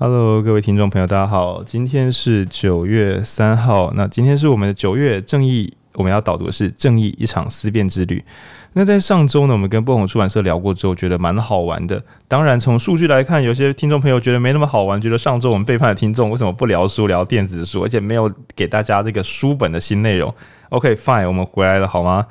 Hello，各位听众朋友，大家好。今天是九月三号，那今天是我们的九月正义，我们要导读的是《正义一场思辨之旅》。那在上周呢，我们跟不同出版社聊过之后，觉得蛮好玩的。当然，从数据来看，有些听众朋友觉得没那么好玩，觉得上周我们背叛了听众，为什么不聊书，聊电子书，而且没有给大家这个书本的新内容？OK，fine，我们回来了，好吗？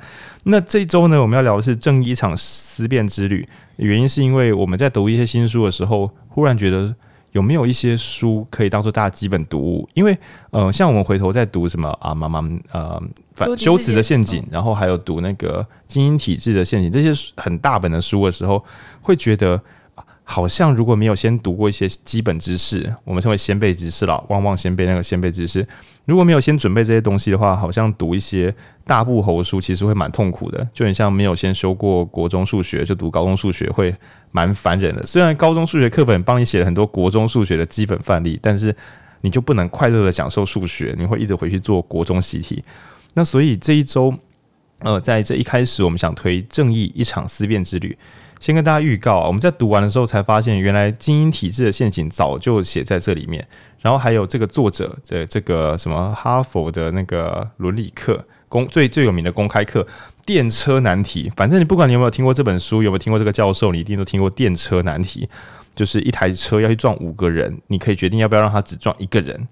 那这周呢，我们要聊的是《正义一场思辨之旅》，原因是因为我们在读一些新书的时候，忽然觉得。有没有一些书可以当做大家基本读物？因为，呃，像我们回头在读什么啊，妈妈，呃，反修辞的陷阱，然后还有读那个精英体制的陷阱，这些很大本的书的时候，会觉得。好像如果没有先读过一些基本知识，我们称为先辈知识了，旺旺先辈那个先辈知识。如果没有先准备这些东西的话，好像读一些大部头书其实会蛮痛苦的，就很像没有先修过国中数学就读高中数学会蛮烦人的。虽然高中数学课本帮你写了很多国中数学的基本范例，但是你就不能快乐的享受数学，你会一直回去做国中习题。那所以这一周，呃，在这一开始，我们想推正义一场思辨之旅。先跟大家预告啊，我们在读完的时候才发现，原来精英体制的陷阱早就写在这里面。然后还有这个作者的这个什么哈佛的那个伦理课公最最有名的公开课《电车难题》。反正你不管你有没有听过这本书，有没有听过这个教授，你一定都听过电车难题。就是一台车要去撞五个人，你可以决定要不要让他只撞一个人。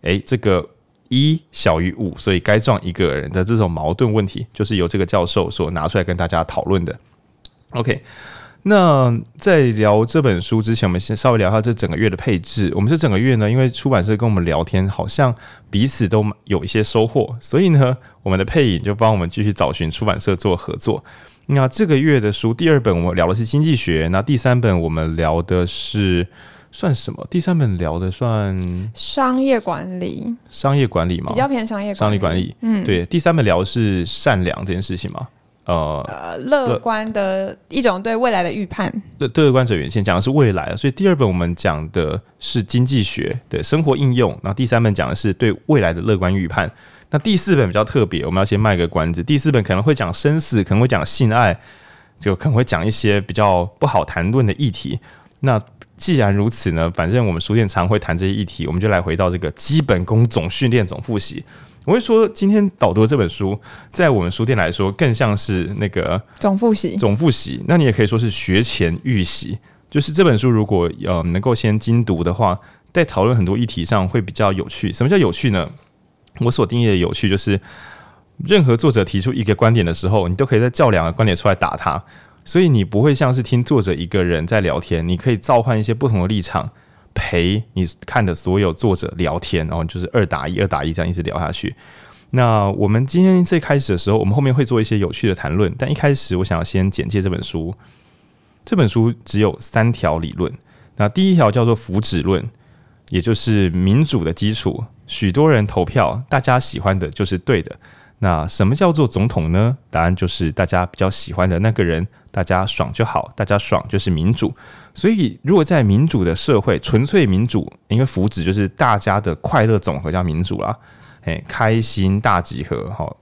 诶，这个一小于五，所以该撞一个人的这种矛盾问题，就是由这个教授所拿出来跟大家讨论的。OK，那在聊这本书之前，我们先稍微聊一下这整个月的配置。我们这整个月呢，因为出版社跟我们聊天，好像彼此都有一些收获，所以呢，我们的配影就帮我们继续找寻出版社做合作。那这个月的书，第二本我们聊的是经济学，那第三本我们聊的是算什么？第三本聊的算商业管理，商业管理嘛，比较偏商业管理商业管理。嗯，对，第三本聊的是善良这件事情嘛。呃，乐观的一种对未来的预判。乐乐观者原先讲的是未来，所以第二本我们讲的是经济学的生活应用，然后第三本讲的是对未来的乐观预判。那第四本比较特别，我们要先卖个关子。第四本可能会讲生死，可能会讲性爱，就可能会讲一些比较不好谈论的议题。那既然如此呢，反正我们书店常会谈这些议题，我们就来回到这个基本功总训练总复习。我会说，今天导读这本书，在我们书店来说，更像是那个总复习。总复习，那你也可以说是学前预习。就是这本书，如果呃能够先精读的话，在讨论很多议题上会比较有趣。什么叫有趣呢？我所定义的有趣，就是任何作者提出一个观点的时候，你都可以再叫两个观点出来打他，所以你不会像是听作者一个人在聊天，你可以召唤一些不同的立场。陪你看的所有作者聊天，然后就是二打一、二打一这样一直聊下去。那我们今天最开始的时候，我们后面会做一些有趣的谈论，但一开始我想要先简介这本书。这本书只有三条理论。那第一条叫做福祉论，也就是民主的基础。许多人投票，大家喜欢的就是对的。那什么叫做总统呢？答案就是大家比较喜欢的那个人，大家爽就好，大家爽就是民主。所以，如果在民主的社会，纯粹民主，因为福祉就是大家的快乐总和叫民主啦。诶，开心大集合，好。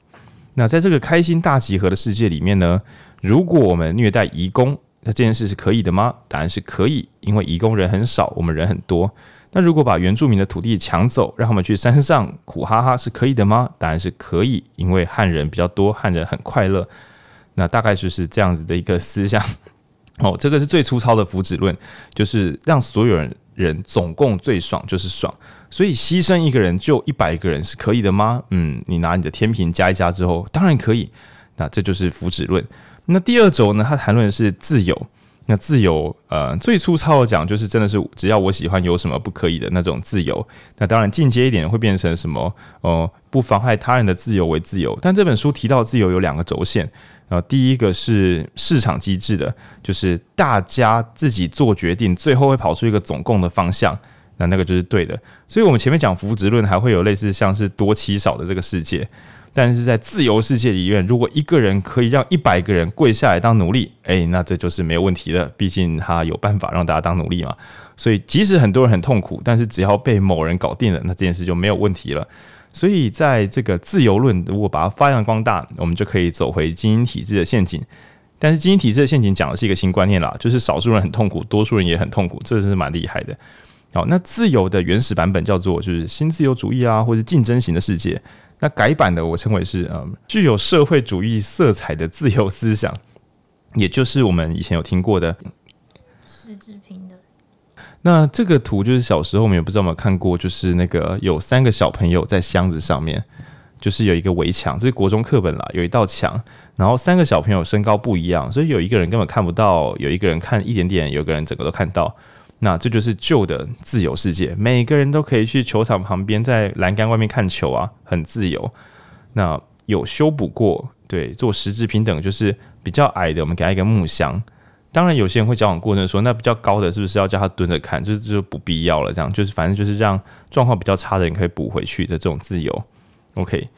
那在这个开心大集合的世界里面呢，如果我们虐待移工，那这件事是可以的吗？答案是可以，因为移工人很少，我们人很多。那如果把原住民的土地抢走，让他们去山上苦哈哈，是可以的吗？答案是可以，因为汉人比较多，汉人很快乐。那大概就是这样子的一个思想。哦，这个是最粗糙的福祉论，就是让所有人人总共最爽就是爽。所以牺牲一个人救一百个人是可以的吗？嗯，你拿你的天平加一加之后，当然可以。那这就是福祉论。那第二轴呢，他谈论的是自由。那自由，呃，最粗糙的讲，就是真的是只要我喜欢，有什么不可以的那种自由。那当然进阶一点会变成什么？哦、不妨害他人的自由为自由。但这本书提到自由有两个轴线，呃，第一个是市场机制的，就是大家自己做决定，最后会跑出一个总共的方向，那那个就是对的。所以我们前面讲福祉论，还会有类似像是多欺少的这个世界。但是在自由世界里面，如果一个人可以让一百个人跪下来当奴隶，诶，那这就是没有问题的。毕竟他有办法让大家当奴隶嘛。所以即使很多人很痛苦，但是只要被某人搞定了，那这件事就没有问题了。所以在这个自由论，如果把它发扬光大，我们就可以走回精英体制的陷阱。但是精英体制的陷阱讲的是一个新观念啦，就是少数人很痛苦，多数人也很痛苦，这是蛮厉害的。好，那自由的原始版本叫做就是新自由主义啊，或者竞争型的世界。那改版的我称为是嗯，具有社会主义色彩的自由思想，也就是我们以前有听过的实质平的。那这个图就是小时候我们也不知道有没有看过，就是那个有三个小朋友在箱子上面，就是有一个围墙，这是国中课本啦，有一道墙，然后三个小朋友身高不一样，所以有一个人根本看不到，有一个人看一点点，有个人整个都看到。那这就是旧的自由世界，每个人都可以去球场旁边，在栏杆外面看球啊，很自由。那有修补过，对，做实质平等，就是比较矮的，我们给他一个木箱。当然，有些人会交往过程说，那比较高的是不是要叫他蹲着看？就是就不必要了，这样就是反正就是让状况比较差的人可以补回去的这种自由。OK，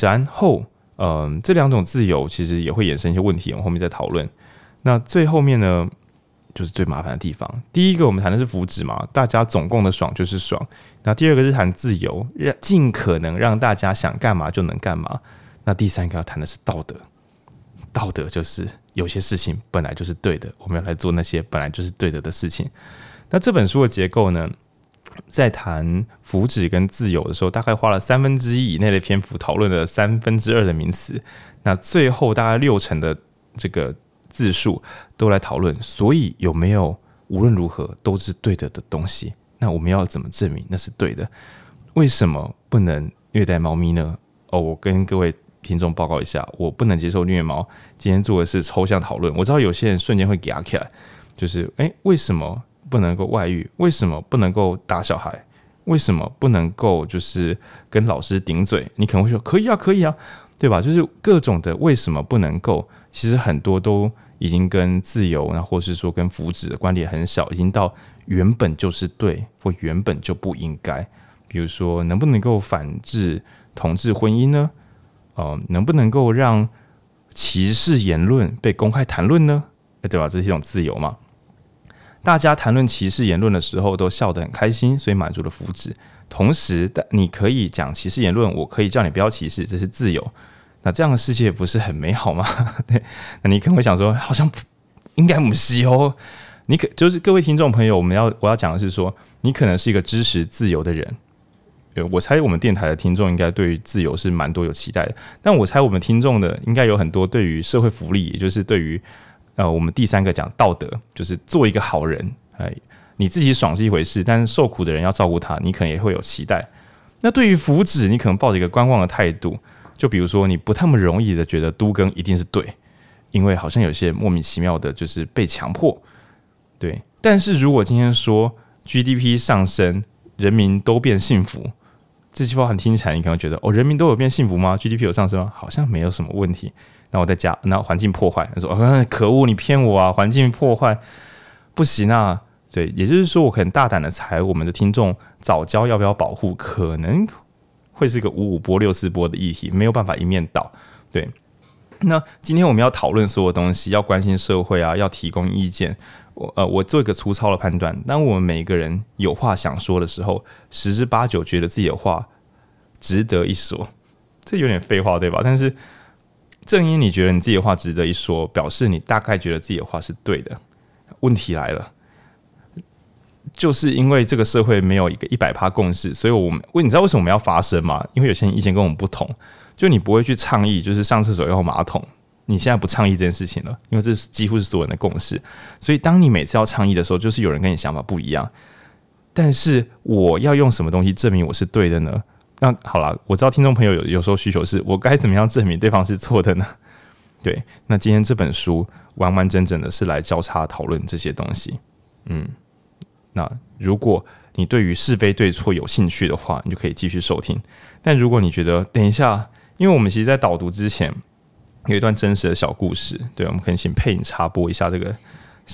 然后嗯、这两种自由其实也会衍生一些问题，我们后面再讨论。那最后面呢？就是最麻烦的地方。第一个，我们谈的是福祉嘛，大家总共的爽就是爽。那第二个是谈自由，让尽可能让大家想干嘛就能干嘛。那第三个要谈的是道德，道德就是有些事情本来就是对的，我们要来做那些本来就是对的的事情。那这本书的结构呢，在谈福祉跟自由的时候，大概花了三分之一以内的篇幅讨论了三分之二的名词，那最后大概六成的这个。字数都来讨论，所以有没有无论如何都是对的的东西？那我们要怎么证明那是对的？为什么不能虐待猫咪呢？哦，我跟各位听众报告一下，我不能接受虐猫。今天做的是抽象讨论。我知道有些人瞬间会给起来，就是诶、为什么不能够外遇？为什么不能够打小孩？为什么不能够就是跟老师顶嘴？你可能会说可以啊，可以啊，对吧？就是各种的为什么不能够？其实很多都已经跟自由，那或是说跟福祉的关联很少，已经到原本就是对或原本就不应该。比如说，能不能够反制同志婚姻呢？哦、能不能够让歧视言论被公开谈论呢？对吧？这是一种自由嘛。大家谈论歧视言论的时候都笑得很开心，所以满足了福祉。同时，但你可以讲歧视言论，我可以叫你不要歧视，这是自由。那这样的世界不是很美好吗？对，那你可能会想说，好像应该不是哦。你可就是各位听众朋友，我们要我要讲的是说，你可能是一个支持自由的人。我猜我们电台的听众应该对于自由是蛮多有期待的，但我猜我们听众的应该有很多对于社会福利，也就是对于呃我们第三个讲道德，就是做一个好人。哎，你自己爽是一回事，但是受苦的人要照顾他，你可能也会有期待。那对于福祉，你可能抱着一个观望的态度。就比如说，你不太那么容易的觉得都更一定是对，因为好像有些莫名其妙的，就是被强迫。对，但是如果今天说 GDP 上升，人民都变幸福，这句话很听起来，你可能觉得哦，人民都有变幸福吗？GDP 有上升吗？好像没有什么问题。那我再加，那环境破坏，他说、哦、可恶，你骗我啊！环境破坏不行啊。对，也就是说，我很大胆的猜，我们的听众早教要不要保护，可能。会是个五五波六四波的议题，没有办法一面倒。对，那今天我们要讨论所有东西，要关心社会啊，要提供意见。我呃，我做一个粗糙的判断：当我们每一个人有话想说的时候，十之八九觉得自己的话值得一说。这有点废话，对吧？但是正因你觉得你自己的话值得一说，表示你大概觉得自己的话是对的。问题来了。就是因为这个社会没有一个一百趴共识，所以我们为你知道为什么我们要发声吗？因为有些人意见跟我们不同，就你不会去倡议，就是上厕所要用马桶，你现在不倡议这件事情了，因为这是几乎是所有人的共识。所以当你每次要倡议的时候，就是有人跟你想法不一样。但是我要用什么东西证明我是对的呢？那好了，我知道听众朋友有有时候需求是我该怎么样证明对方是错的呢？对，那今天这本书完完整整的是来交叉讨论这些东西，嗯。那如果你对于是非对错有兴趣的话，你就可以继续收听。但如果你觉得等一下，因为我们其实，在导读之前有一段真实的小故事，对，我们可以请配音插播一下这个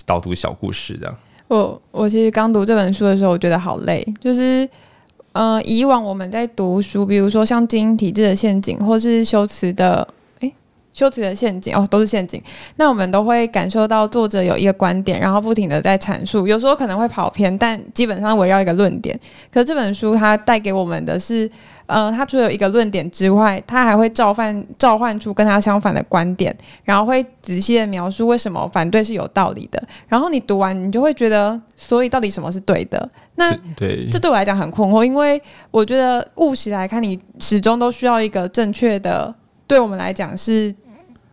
导读小故事，这样。我我其实刚读这本书的时候，我觉得好累，就是呃，以往我们在读书，比如说像精英体制的陷阱，或是修辞的，修辞的陷阱哦，都是陷阱。那我们都会感受到作者有一个观点，然后不停的在阐述，有时候可能会跑偏，但基本上围绕一个论点。可这本书它带给我们的是，呃，它除了有一个论点之外，它还会召唤召唤出跟它相反的观点，然后会仔细的描述为什么反对是有道理的。然后你读完，你就会觉得，所以到底什么是对的？那对，这对我来讲很困惑，因为我觉得务实来看，你始终都需要一个正确的，对我们来讲是。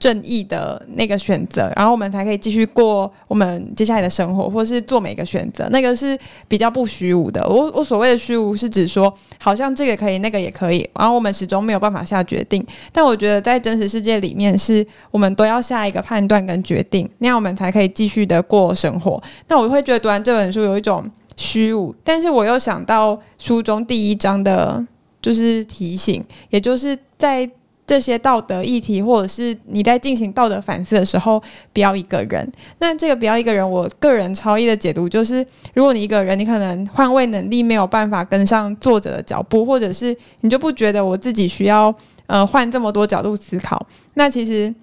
正义的那个选择，然后我们才可以继续过我们接下来的生活，或是做每个选择，那个是比较不虚无的。我我所谓的虚无，是指说好像这个可以，那个也可以，然后我们始终没有办法下决定。但我觉得在真实世界里面，是我们都要下一个判断跟决定，那样我们才可以继续的过生活。那我会觉得读完这本书有一种虚无，但是我又想到书中第一章的，就是提醒，也就是在。这些道德议题，或者是你在进行道德反思的时候，不要一个人。那这个不要一个人，我个人超意的解读就是：如果你一个人，你可能换位能力没有办法跟上作者的脚步，或者是你就不觉得我自己需要呃换这么多角度思考。那其实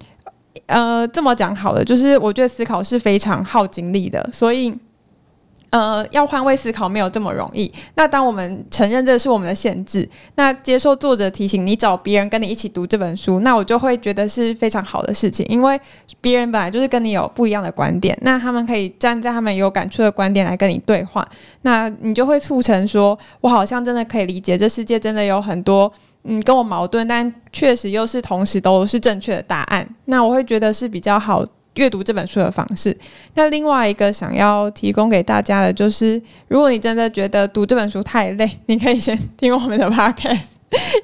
呃这么讲好了，就是我觉得思考是非常耗精力的，所以。呃，要换位思考没有这么容易。那当我们承认这是我们的限制，那接受作者提醒，你找别人跟你一起读这本书，那我就会觉得是非常好的事情，因为别人本来就是跟你有不一样的观点，那他们可以站在他们有感触的观点来跟你对话，那你就会促成说，我好像真的可以理解这世界真的有很多嗯跟我矛盾，但确实又是同时都是正确的答案。那我会觉得是比较好。阅读这本书的方式。那另外一个想要提供给大家的，就是如果你真的觉得读这本书太累，你可以先听我们的 podcast，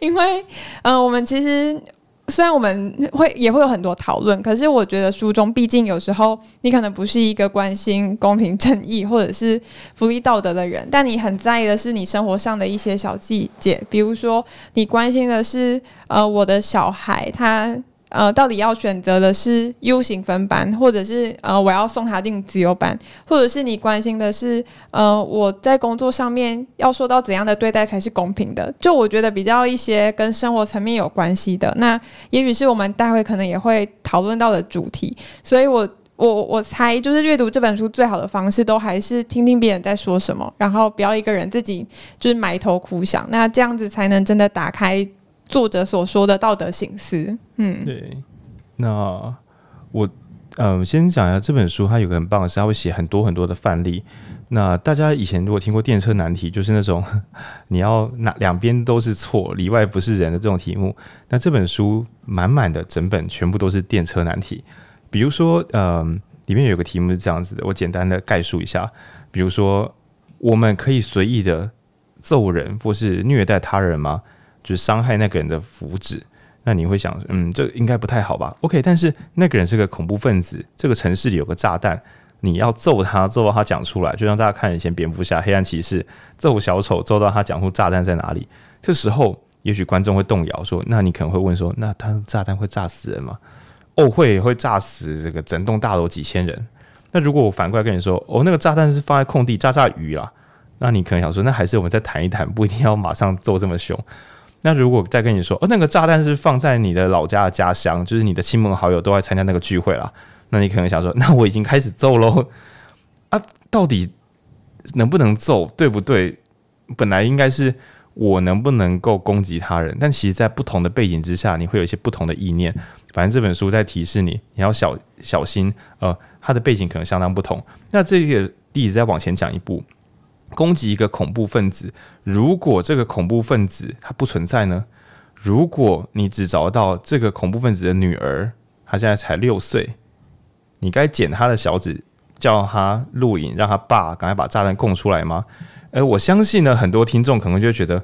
因为，嗯、呃，我们其实虽然我们会也会有很多讨论，可是我觉得书中毕竟有时候你可能不是一个关心公平正义或者是福利道德的人，但你很在意的是你生活上的一些小细节，比如说你关心的是，呃，我的小孩他。呃，到底要选择的是 U 型分班，或者是呃，我要送他进资优班，或者是你关心的是呃，我在工作上面要受到怎样的对待才是公平的？就我觉得比较一些跟生活层面有关系的，那也许是我们待会可能也会讨论到的主题。所以我我我猜，就是阅读这本书最好的方式，都还是听听别人在说什么，然后不要一个人自己就是埋头苦想，那这样子才能真的打开。作者所说的道德省思，嗯，对。那我嗯、先讲一下这本书，它有个很棒的是，它会写很多很多的范例。那大家以前如果听过电车难题，就是那种你要哪两边都是错，里外不是人的这种题目。那这本书满满的整本全部都是电车难题。比如说，嗯、里面有个题目是这样子的，我简单的概述一下。比如说，我们可以随意的揍人或是虐待他人吗？就是伤害那个人的福祉，那你会想，嗯，这应该不太好吧？OK，但是那个人是个恐怖分子，这个城市里有个炸弹，你要揍他，揍到他讲出来，就让大家看以前蝙蝠侠、黑暗骑士揍小丑，揍到他讲出炸弹在哪里。这时候，也许观众会动摇，说，那你可能会问说，那他炸弹会炸死人吗？哦，会，会炸死这个整栋大楼几千人。那如果我反过来跟你说，哦，那个炸弹是放在空地炸炸鱼啊，那你可能想说，那还是我们再谈一谈，不一定要马上揍这么凶。那如果再跟你说，哦，那个炸弹是放在你的老家的家乡，就是你的亲朋好友都来参加那个聚会了，那你可能想说，那我已经开始揍喽 啊，到底能不能揍，对不对？本来应该是我能不能够攻击他人，但其实，在不同的背景之下，你会有一些不同的意念。反正这本书在提示你，你要小小心，呃，他的背景可能相当不同。那这个例子再往前讲一步。攻击一个恐怖分子，如果这个恐怖分子他不存在呢？如果你只找到这个恐怖分子的女儿，她现在才六岁，你该捡她的小指，叫她录影，让她爸赶快把炸弹供出来吗？而我相信呢，很多听众可能就觉得，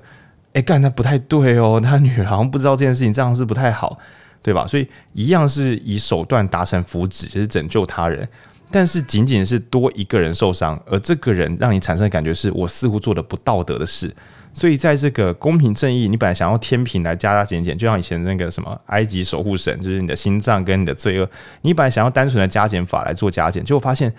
哎，干，那不太对哦，他女儿好像不知道这件事情，这样是不太好，对吧？所以一样是以手段达成福祉，就是拯救他人。但是仅仅是多一个人受伤，而这个人让你产生的感觉是我似乎做了不道德的事，所以在这个公平正义，你本来想要天平来加加减减，就像以前那个什么埃及守护神，就是你的心脏跟你的罪恶，你本来想要单纯的加减法来做加减，结果发现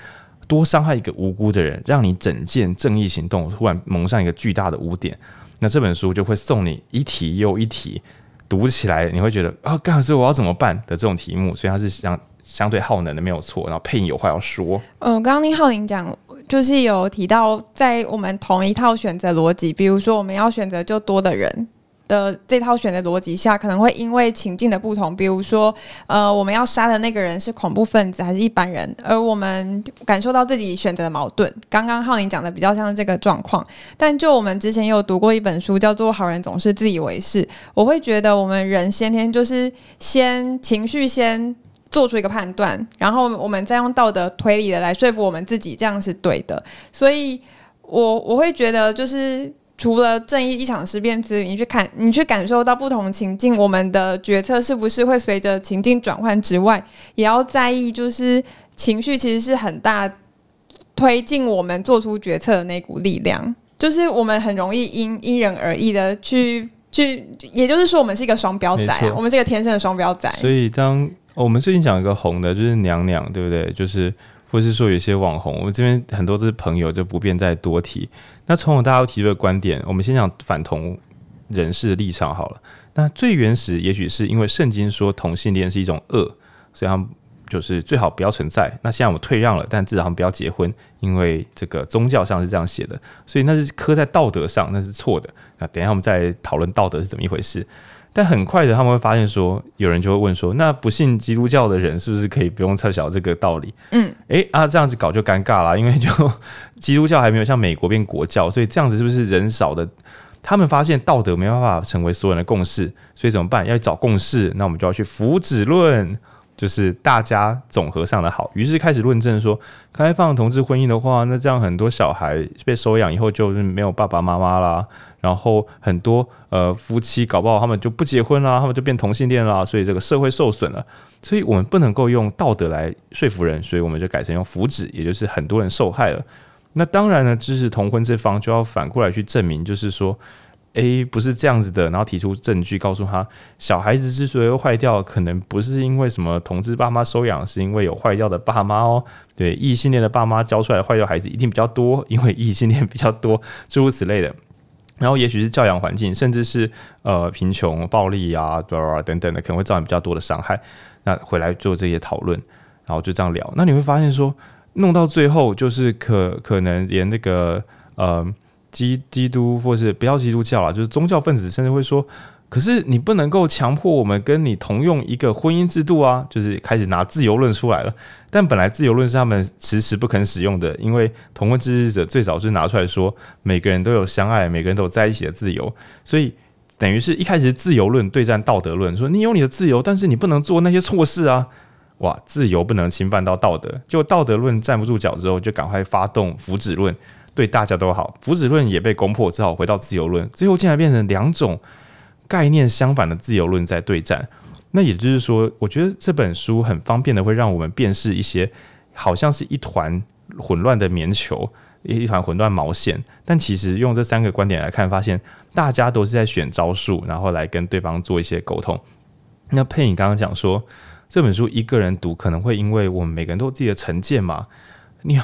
多伤害一个无辜的人，让你整件正义行动突然蒙上一个巨大的污点。那这本书就会送你一题又一题。读起来你会觉得啊，干、哦、所以我要怎么办的这种题目，所以它是想相对耗能的没有错。然后配音有话要说，嗯，刚刚听浩霖讲，就是有提到在我们同一套选择逻辑，比如说我们要选择就多的人。的这套选择逻辑下，可能会因为情境的不同，比如说，呃，我们要杀的那个人是恐怖分子还是一般人，而我们感受到自己选择的矛盾。刚刚浩宁讲的比较像这个状况，但就我们之前有读过一本书，叫做《好人总是自以为是》，我会觉得我们人先天就是先情绪先做出一个判断，然后我们再用道德推理的来说服我们自己，这样是对的。所以我我会觉得就是。除了正义一场思辨之旅，你去看，你去感受到不同情境，我们的决策是不是会随着情境转换之外，也要在意，就是情绪其实是很大推进我们做出决策的那股力量。就是我们很容易因因人而异的去去，也就是说，我们是一个双标仔，我们是一个天生的双标仔。所以当我们最近讲一个红的，就是娘娘，对不对？就是。或是说有些网红，我们这边很多都是朋友，就不便再多提。那从我大家提出的观点，我们先讲反同人士的立场好了。那最原始，也许是因为圣经说同性恋是一种恶，所以他们就是最好不要存在。那现在我们退让了，但至少他们不要结婚，因为这个宗教上是这样写的，所以那是刻在道德上，那是错的。那等一下我们再讨论道德是怎么一回事。但很快的，他们会发现说，有人就会问说，那不信基督教的人是不是可以不用猜晓这个道理？嗯，诶、欸，啊，这样子搞就尴尬了，因为就 基督教还没有像美国变国教，所以这样子是不是人少的？他们发现道德没办法成为所有人的共识，所以怎么办？要找共识，那我们就要去福祉论，就是大家总和上的好。于是开始论证说，开放同志婚姻的话，那这样很多小孩被收养以后就是没有爸爸妈妈啦。然后很多呃夫妻搞不好他们就不结婚啦，他们就变同性恋啦，所以这个社会受损了。所以我们不能够用道德来说服人，所以我们就改成用福祉，也就是很多人受害了。那当然呢，支持同婚这方就要反过来去证明，就是说，诶，不是这样子的，然后提出证据告诉他，小孩子之所以会坏掉，可能不是因为什么同志爸妈收养，是因为有坏掉的爸妈哦。对，异性恋的爸妈教出来的坏掉孩子一定比较多，因为异性恋比较多，诸如此类的。然后，也许是教养环境，甚至是呃贫穷、暴力啊，等等的，可能会造成比较多的伤害。那回来做这些讨论，然后就这样聊。那你会发现说，弄到最后，就是可可能连那个呃基基督或是不要基督教啊，就是宗教分子，甚至会说。可是你不能够强迫我们跟你同用一个婚姻制度啊，就是开始拿自由论出来了。但本来自由论是他们迟迟不肯使用的，因为同婚支持者最早是拿出来说，每个人都有相爱，每个人都有在一起的自由。所以等于是一开始自由论对战道德论，说你有你的自由，但是你不能做那些错事啊。哇，自由不能侵犯到道德，就道德论站不住脚之后，就赶快发动福祉论，对大家都好。福祉论也被攻破，只好回到自由论，最后竟然变成两种。概念相反的自由论在对战，那也就是说，我觉得这本书很方便的会让我们辨识一些好像是一团混乱的棉球，一 一团混乱毛线，但其实用这三个观点来看，发现大家都是在选招数，然后来跟对方做一些沟通。那佩颖刚刚讲说，这本书一个人读可能会因为我们每个人都有自己的成见嘛，你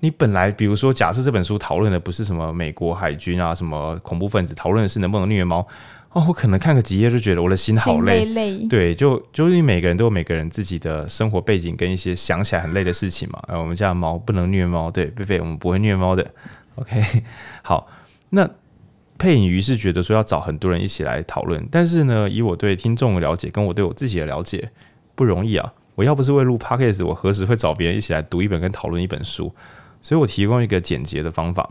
你本来比如说，假设这本书讨论的不是什么美国海军啊，什么恐怖分子，讨论的是能不能虐猫。哦，我可能看个几页就觉得我的心好累，累累。对，就就是你每个人都有每个人自己的生活背景跟一些想起来很累的事情嘛。呃，我们家猫不能虐猫，对，贝贝，我们不会虐猫的。OK，好，那配影于是觉得说要找很多人一起来讨论，但是呢，以我对听众的了解，跟我对我自己的了解，不容易啊。我要不是为录 Podcast，我何时会找别人一起来读一本跟讨论一本书？所以我提供一个简洁的方法，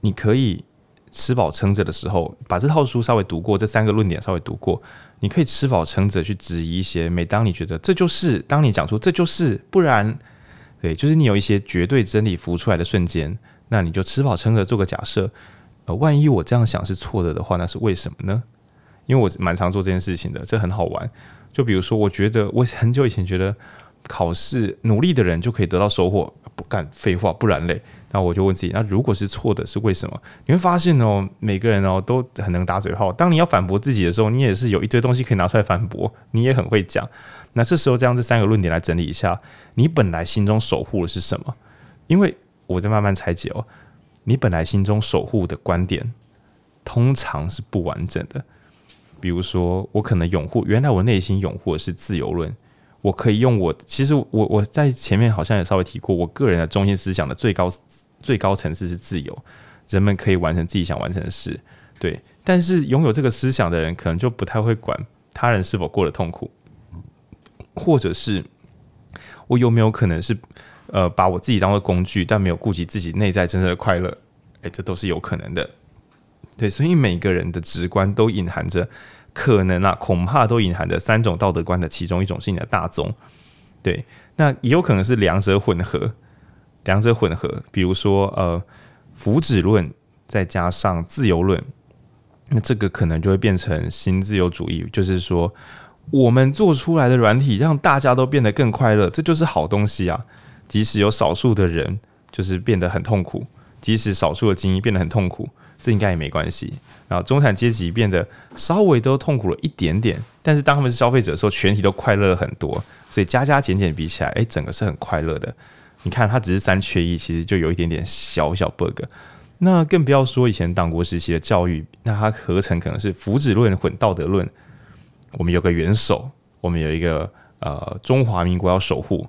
你可以。吃饱撑着的时候，把这套书稍微读过，这三个论点稍微读过，你可以吃饱撑着去质疑一些。每当你觉得这就是，当你讲出这就是，不然，对，就是你有一些绝对真理浮出来的瞬间，那你就吃饱撑着做个假设。呃，万一我这样想是错的的话，那是为什么呢？因为我蛮常做这件事情的，这很好玩。就比如说，我觉得我很久以前觉得考试努力的人就可以得到收获，不干废话，不然嘞。那我就问自己，那如果是错的，是为什么？你会发现哦，每个人哦都很能打嘴炮。当你要反驳自己的时候，你也是有一堆东西可以拿出来反驳，你也很会讲。那这时候，这样这三个论点来整理一下，你本来心中守护的是什么？因为我在慢慢拆解哦，你本来心中守护的观点，通常是不完整的。比如说，我可能拥护，原来我内心拥护的是自由论，我可以用我，其实我我在前面好像也稍微提过，我个人的中心思想的最高最高层次是自由，人们可以完成自己想完成的事，对。但是拥有这个思想的人，可能就不太会管他人是否过得痛苦，或者是我有没有可能是呃把我自己当做工具，但没有顾及自己内在真正的快乐，诶，这都是有可能的。对，所以每个人的直观都隐含着可能啊，恐怕都隐含着三种道德观的其中一种是你的大宗。对，那也有可能是两者混合，两者混合，比如说呃，福祉论再加上自由论，那这个可能就会变成新自由主义，就是说我们做出来的软体让大家都变得更快乐，这就是好东西啊。即使有少数的人就是变得很痛苦，即使少数的精英变得很痛苦。这应该也没关系。然后中产阶级变得稍微都痛苦了一点点，但是当他们是消费者的时候，全体都快乐了很多。所以加加减减比起来，诶，整个是很快乐的。你看，它只是三缺一，其实就有一点点小小 bug。那更不要说以前党国时期的教育，那它合成可能是福祉论混道德论。我们有个元首，我们有一个呃中华民国要守护，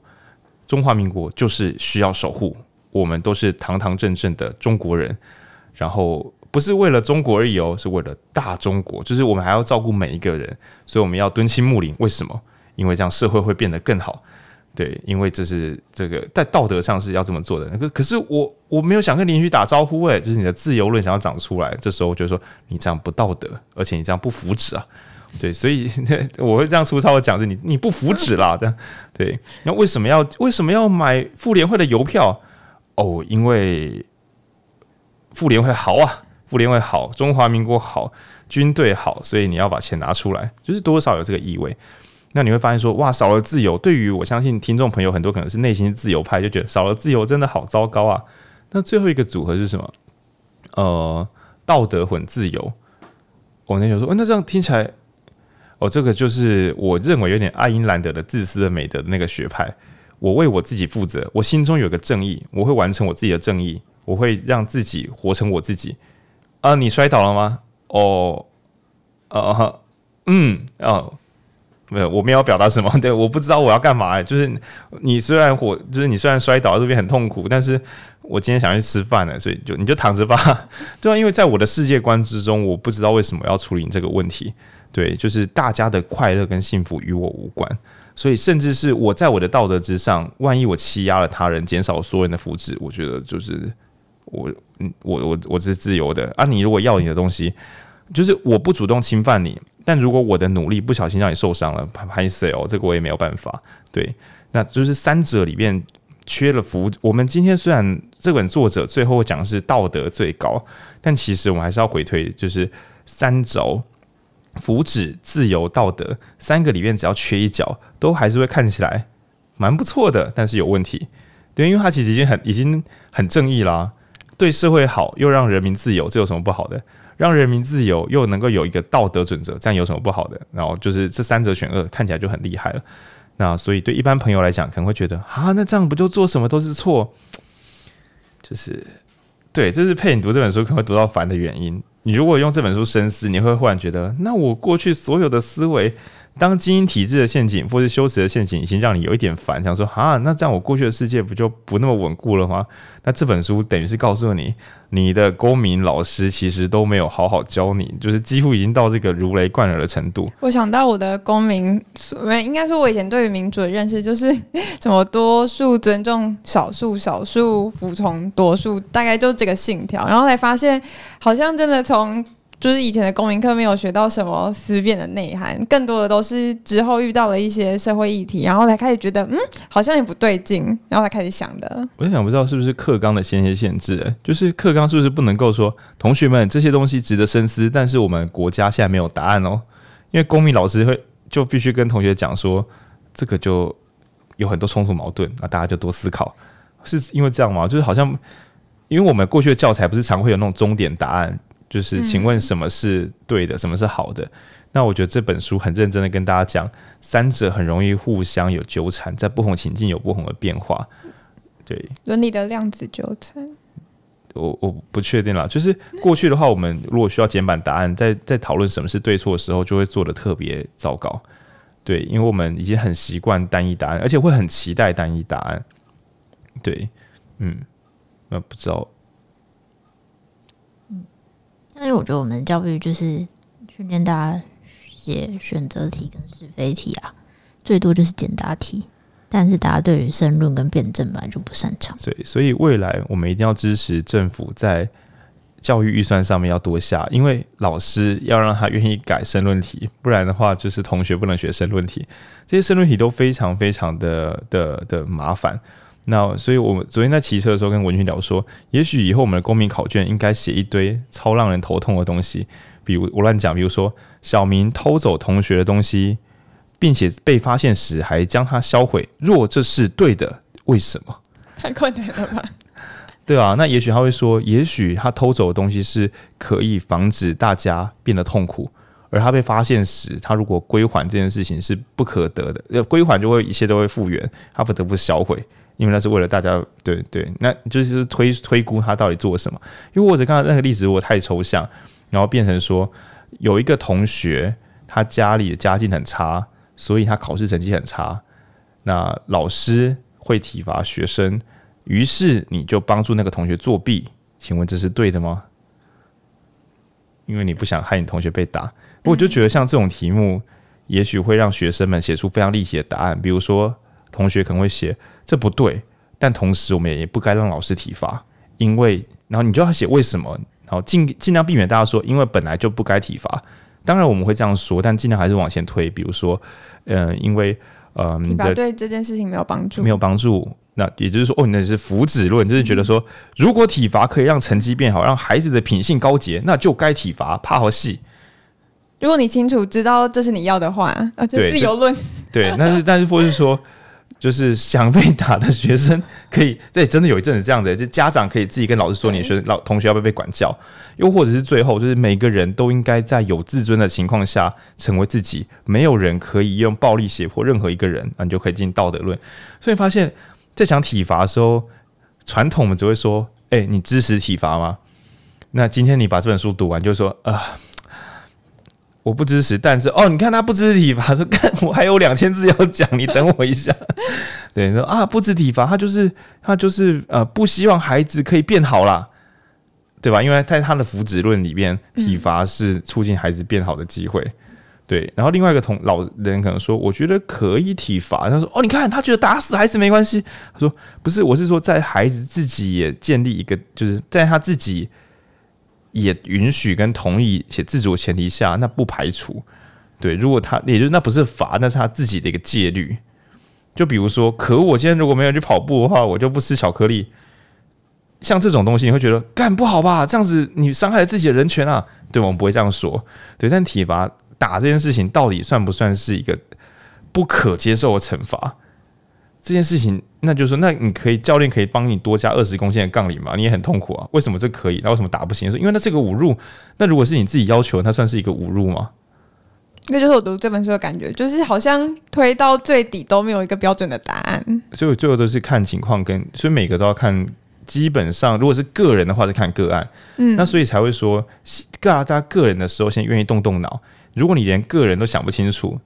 中华民国就是需要守护。我们都是堂堂正正的中国人，然后。不是为了中国而已哦，是为了大中国。就是我们还要照顾每一个人，所以我们要敦亲睦邻。为什么？因为这样社会会变得更好。对，因为这是这个在道德上是要这么做的。可可是我我没有想跟邻居打招呼诶，就是你的自由论想要长出来，这时候就说你这样不道德，而且你这样不福祉啊。对，所以 我会这样粗糙的讲，就你你不福祉啦。这样对，那为什么要为什么要买妇联会的邮票？哦，因为妇联会好啊。妇联会好，中华民国好，军队好，所以你要把钱拿出来，就是多少有这个意味。那你会发现说，哇，少了自由，对于我相信听众朋友很多可能是内心自由派，就觉得少了自由真的好糟糕啊。那最后一个组合是什么？呃，道德混自由。我那时候说，哦，那这样听起来，哦，这个就是我认为有点爱因兰德的自私的美德的那个学派。我为我自己负责，我心中有个正义，我会完成我自己的正义，我会让自己活成我自己。啊，你摔倒了吗？哦，呃，嗯，哦，没有，我没有表达什么。对，我不知道我要干嘛。就是你虽然火，就是你虽然摔倒这边很痛苦，但是我今天想去吃饭了，所以就你就躺着吧。对啊，因为在我的世界观之中，我不知道为什么要处理你这个问题。对，就是大家的快乐跟幸福与我无关，所以甚至是我在我的道德之上，万一我欺压了他人，减少所有人的福祉，我觉得就是。我嗯，我我我是自由的啊！你如果要你的东西，就是我不主动侵犯你，但如果我的努力不小心让你受伤了，拍谢哦，这个我也没有办法。对，那就是三者里面缺了福。我们今天虽然这本作者最后讲的是道德最高，但其实我们还是要回推，就是三轴：福祉、自由、道德三个里面只要缺一角，都还是会看起来蛮不错的，但是有问题。对，因为它其实已经很已经很正义啦。对社会好，又让人民自由，这有什么不好的？让人民自由，又能够有一个道德准则，这样有什么不好的？然后就是这三者选二，看起来就很厉害了。那所以对一般朋友来讲，可能会觉得啊，那这样不就做什么都是错？就是对，这是佩你读这本书可能会读到烦的原因。你如果用这本书深思，你会忽然觉得，那我过去所有的思维。当精英体制的陷阱，或是修辞的陷阱，已经让你有一点烦，想说啊，那这样我过去的世界不就不那么稳固了吗？那这本书等于是告诉你，你的公民老师其实都没有好好教你，就是几乎已经到这个如雷贯耳的程度。我想到我的公民，应该说，我以前对于民主的认识就是什么多数尊重少数，少数服从多数，大概就这个信条。然后才发现，好像真的从。就是以前的公民课没有学到什么思辨的内涵，更多的都是之后遇到了一些社会议题，然后才开始觉得，嗯，好像也不对劲，然后才开始想的。我就想不知道是不是课纲的先天限制，就是课纲是不是不能够说，同学们这些东西值得深思，但是我们国家现在没有答案哦，因为公民老师会就必须跟同学讲说，这个就有很多冲突矛盾，那大家就多思考，是因为这样吗？就是好像因为我们过去的教材不是常会有那种终点答案。就是，请问什么是对的，什么是好的？那我觉得这本书很认真的跟大家讲，三者很容易互相有纠缠，在不同情境有不同的变化。对，伦理的量子纠缠。我我不确定啦。就是过去的话，我们如果需要简版答案，在在讨论什么是对错的时候，就会做的特别糟糕。对，因为我们已经很习惯单一答案，而且会很期待单一答案。对，嗯，那不知道。但是我觉得我们教育就是训练大家写选择题跟是非题啊，最多就是简答题。但是大家对于申论跟辩证本来就不擅长，对，所以未来我们一定要支持政府在教育预算上面要多下，因为老师要让他愿意改申论题，不然的话就是同学不能学申论题，这些申论题都非常非常的的的麻烦。那所以我们昨天在骑车的时候跟文群聊说，也许以后我们的公民考卷应该写一堆超让人头痛的东西，比如我乱讲，比如说小明偷走同学的东西。并且被发现时还将它销毁，若这是对的，为什么？太困难了吧？对啊，那也许他会说，也许他偷走的东西是可以防止大家变得痛苦，而他被发现时，他如果归还这件事情是不可得的，要归还就会一切都会复原，他不得不销毁，因为那是为了大家。对对，那就是推推估他到底做了什么。因为或者刚才那个例子如果太抽象，然后变成说有一个同学他家里的家境很差。所以他考试成绩很差，那老师会体罚学生，于是你就帮助那个同学作弊，请问这是对的吗？因为你不想害你同学被打，我就觉得像这种题目，也许会让学生们写出非常立体的答案。比如说，同学可能会写这不对，但同时我们也不该让老师体罚，因为然后你就要写为什么，然后尽尽量避免大家说因为本来就不该体罚。当然我们会这样说，但尽量还是往前推。比如说，嗯、呃，因为呃，你的对这件事情没有帮助，没有帮助。那也就是说，哦，你那是福祉论，就是觉得说，如果体罚可以让成绩变好，让孩子的品性高洁，那就该体罚。怕好戏。如果你清楚知道这是你要的话，啊，就自由论。对，但是但是或是说。就是想被打的学生可以，对，真的有一阵子这样子，就家长可以自己跟老师说，你的学生老同学要不要被管教？又或者是最后，就是每个人都应该在有自尊的情况下成为自己，没有人可以用暴力胁迫任何一个人，那你就可以进道德论。所以发现，在讲体罚的时候，传统我们只会说，哎，你支持体罚吗？那今天你把这本书读完，就说啊。呃我不支持，但是哦，你看他不支持体罚，说看，我还有两千字要讲，你等我一下。对，说啊，不支持体罚，他就是他就是呃，不希望孩子可以变好啦，对吧？因为在他的福祉论里边，体罚是促进孩子变好的机会。对，然后另外一个同老人可能说，我觉得可以体罚。他说哦，你看他觉得打死孩子没关系。他说不是，我是说在孩子自己也建立一个，就是在他自己。也允许跟同意且自主的前提下，那不排除对。如果他，也就是那不是罚，那是他自己的一个戒律。就比如说，可我今天如果没有去跑步的话，我就不吃巧克力。像这种东西，你会觉得干不好吧？这样子你伤害了自己的人权啊？对，我们不会这样说。对，但体罚打这件事情，到底算不算是一个不可接受的惩罚？这件事情，那就是说，那你可以教练可以帮你多加二十公斤的杠铃吗？你也很痛苦啊，为什么这可以？那为什么打不行？说因为那这个侮辱。那如果是你自己要求，那算是一个侮辱吗？那就是我读这本书的感觉，就是好像推到最底都没有一个标准的答案。所以最后都是看情况跟，所以每个都要看。基本上，如果是个人的话，是看个案。嗯，那所以才会说，大家个人的时候，先愿意动动脑。如果你连个人都想不清楚，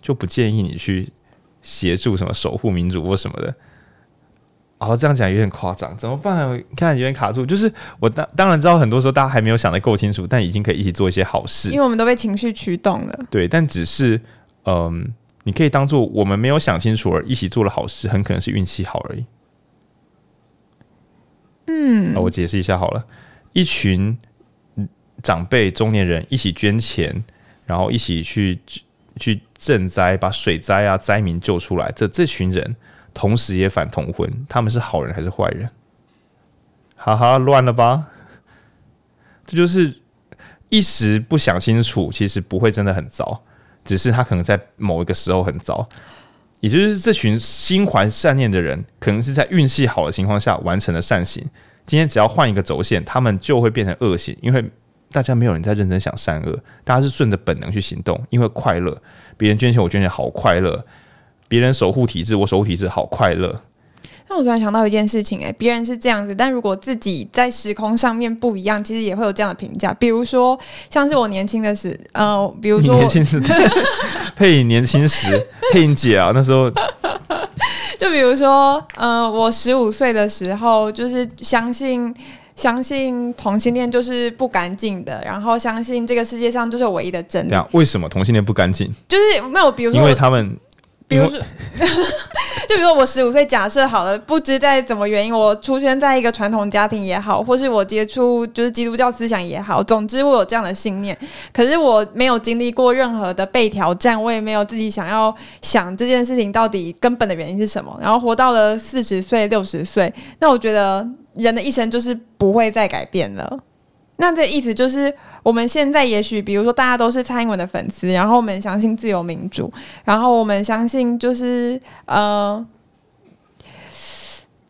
就不建议你去。协助什么守护民主或什么的，哦，这样讲有点夸张，怎么办？看有点卡住。就是我当当然知道，很多时候大家还没有想得够清楚，但已经可以一起做一些好事。因为我们都被情绪驱动了。对，但只是嗯，你可以当做我们没有想清楚而一起做了好事，很可能是运气好而已。嗯，那我解释一下好了，一群长辈、中年人一起捐钱，然后一起去。去赈灾，把水灾啊灾民救出来，这这群人同时也反同婚，他们是好人还是坏人？哈哈，乱了吧？这就是一时不想清楚，其实不会真的很糟，只是他可能在某一个时候很糟。也就是这群心怀善念的人，可能是在运气好的情况下完成了善行。今天只要换一个轴线，他们就会变成恶行，因为。大家没有人在认真想善恶，大家是顺着本能去行动，因为快乐。别人捐钱，我捐钱，好快乐；别人守护体制，我守护体制，好快乐。那我突然想到一件事情、欸，哎，别人是这样子，但如果自己在时空上面不一样，其实也会有这样的评价。比如说，像是我年轻的时，呃，比如说年轻时 配年轻时配影姐啊，那时候，就比如说，呃，我十五岁的时候，就是相信相信同性恋就是不干净的，然后相信这个世界上就是唯一的真理。为什么同性恋不干净？就是没有，比如说，因为他们。比如说，就比如说我十五岁，假设好了，不知在怎么原因，我出生在一个传统家庭也好，或是我接触就是基督教思想也好，总之我有这样的信念。可是我没有经历过任何的被挑战，我也没有自己想要想这件事情到底根本的原因是什么。然后活到了四十岁、六十岁，那我觉得人的一生就是不会再改变了。那这意思就是，我们现在也许，比如说，大家都是蔡英文的粉丝，然后我们相信自由民主，然后我们相信就是呃，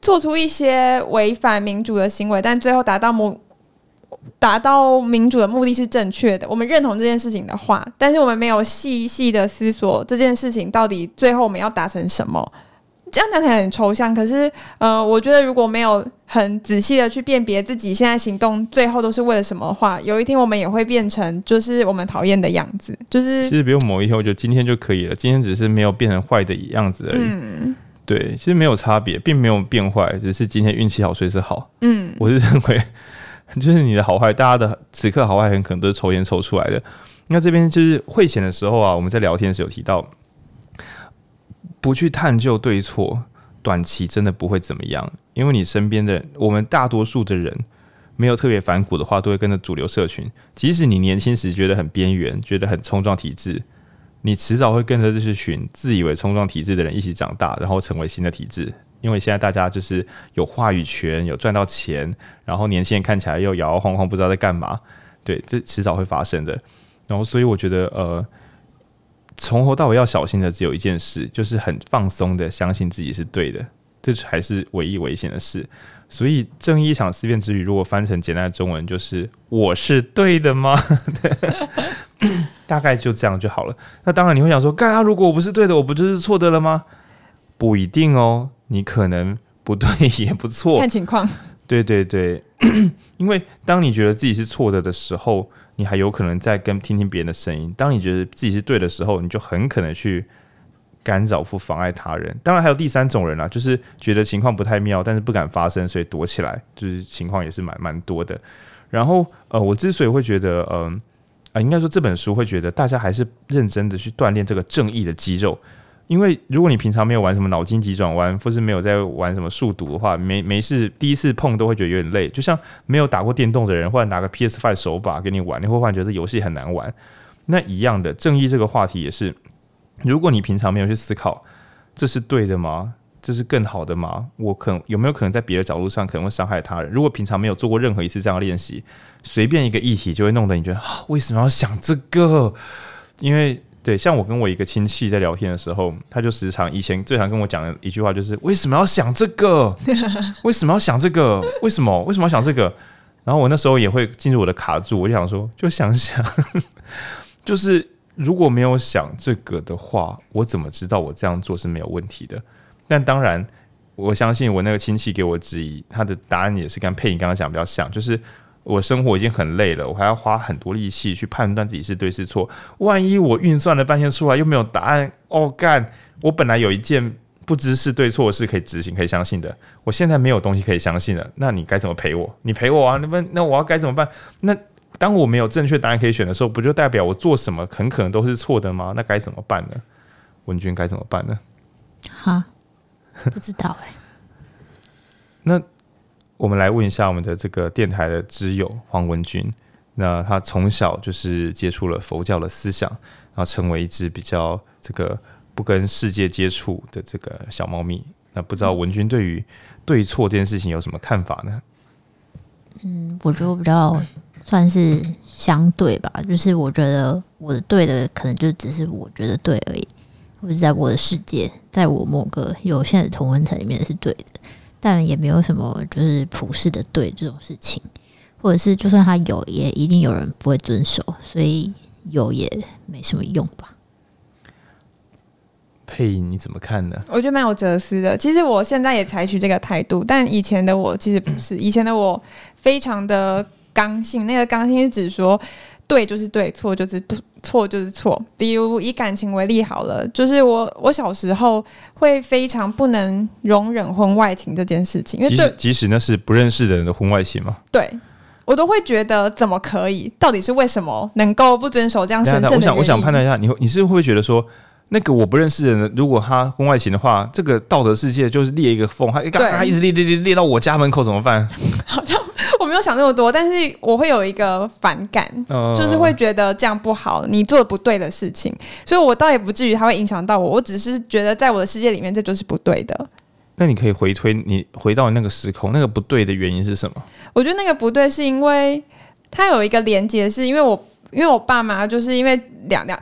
做出一些违反民主的行为，但最后达到目达到民主的目的是正确的。我们认同这件事情的话，但是我们没有细细的思索这件事情到底最后我们要达成什么。这样讲起来很抽象，可是，呃，我觉得如果没有很仔细的去辨别自己现在行动最后都是为了什么的话，有一天我们也会变成就是我们讨厌的样子。就是其实不用某一天，我觉得今天就可以了。今天只是没有变成坏的样子而已。嗯，对，其实没有差别，并没有变坏，只是今天运气好，随时好。嗯，我是认为，就是你的好坏，大家的此刻好坏很可能都是抽烟抽出来的。那这边就是会前的时候啊，我们在聊天的时候有提到。不去探究对错，短期真的不会怎么样，因为你身边的我们大多数的人，没有特别反骨的话，都会跟着主流社群。即使你年轻时觉得很边缘，觉得很冲撞体制，你迟早会跟着这群自以为冲撞体制的人一起长大，然后成为新的体制。因为现在大家就是有话语权，有赚到钱，然后年轻人看起来又摇摇晃晃，不知道在干嘛。对，这迟早会发生的。然后，所以我觉得，呃。从头到尾要小心的只有一件事，就是很放松的相信自己是对的，这才是唯一危险的事。所以，正义一场思辨之旅，如果翻成简单的中文，就是“我是对的吗？”对，大概就这样就好了。那当然你会想说，干啊，如果我不是对的，我不就是错的了吗？不一定哦，你可能不对也不错，看情况。对对对，因为当你觉得自己是错的的时候。你还有可能在跟听听别人的声音。当你觉得自己是对的时候，你就很可能去干扰或妨碍他人。当然还有第三种人啊，就是觉得情况不太妙，但是不敢发声，所以躲起来，就是情况也是蛮蛮多的。然后呃，我之所以会觉得，嗯、啊、应该说这本书会觉得大家还是认真的去锻炼这个正义的肌肉。因为如果你平常没有玩什么脑筋急转弯，或是没有在玩什么数独的话，没没事，第一次碰都会觉得有点累。就像没有打过电动的人，或者拿个 PS Five 手把给你玩，你会忽然觉得游戏很难玩。那一样的，正义这个话题也是，如果你平常没有去思考，这是对的吗？这是更好的吗？我可有没有可能在别的角度上可能会伤害他人？如果平常没有做过任何一次这样的练习，随便一个议题就会弄得你觉得啊，为什么要想这个？因为。对，像我跟我一个亲戚在聊天的时候，他就时常以前最常跟我讲的一句话就是：为什么要想这个？为什么要想这个？为什么？为什么要想这个？然后我那时候也会进入我的卡住，我就想说，就想想，就是如果没有想这个的话，我怎么知道我这样做是没有问题的？但当然，我相信我那个亲戚给我质疑，他的答案也是跟佩颖刚刚讲比较像，就是。我生活已经很累了，我还要花很多力气去判断自己是对是错。万一我运算了半天出来又没有答案，哦干！我本来有一件不知是对错的事可以执行、可以相信的，我现在没有东西可以相信了。那你该怎么陪我？你陪我啊？那不那我要该怎么办？那当我没有正确答案可以选的时候，不就代表我做什么很可能都是错的吗？那该怎么办呢？文君该怎么办呢？哈，不知道哎、欸。那。我们来问一下我们的这个电台的知友黄文君，那他从小就是接触了佛教的思想，然后成为一只比较这个不跟世界接触的这个小猫咪。那不知道文君对于对错这件事情有什么看法呢？嗯，我觉得我比较算是相对吧，就是我觉得我的对的可能就只是我觉得对而已，或者在我的世界，在我某个有限的同温层里面是对的。但也没有什么就是普世的对这种事情，或者是就算他有，也一定有人不会遵守，所以有也没什么用吧。配音，你怎么看呢？我觉得蛮有哲思的。其实我现在也采取这个态度，但以前的我其实不是。以前的我非常的刚性，那个刚性是指说对就是对，错就是错就是错。比如以感情为例好了，就是我我小时候会非常不能容忍婚外情这件事情，因为对，即使那是不认识的人的婚外情嘛，对。我都会觉得怎么可以？到底是为什么能够不遵守这样神圣的？我想，我想判断一下，你你是会不会觉得说，那个我不认识的人，如果他婚外情的话，这个道德世界就是裂一个缝，他嘎嘎一直裂裂裂裂到我家门口怎么办？好像我没有想那么多，但是我会有一个反感，呃、就是会觉得这样不好，你做不对的事情，所以我倒也不至于它会影响到我，我只是觉得在我的世界里面，这就是不对的。那你可以回推，你回到那个时空，那个不对的原因是什么？我觉得那个不对是因为它有一个连接，是因为我因为我爸妈就是因为两两，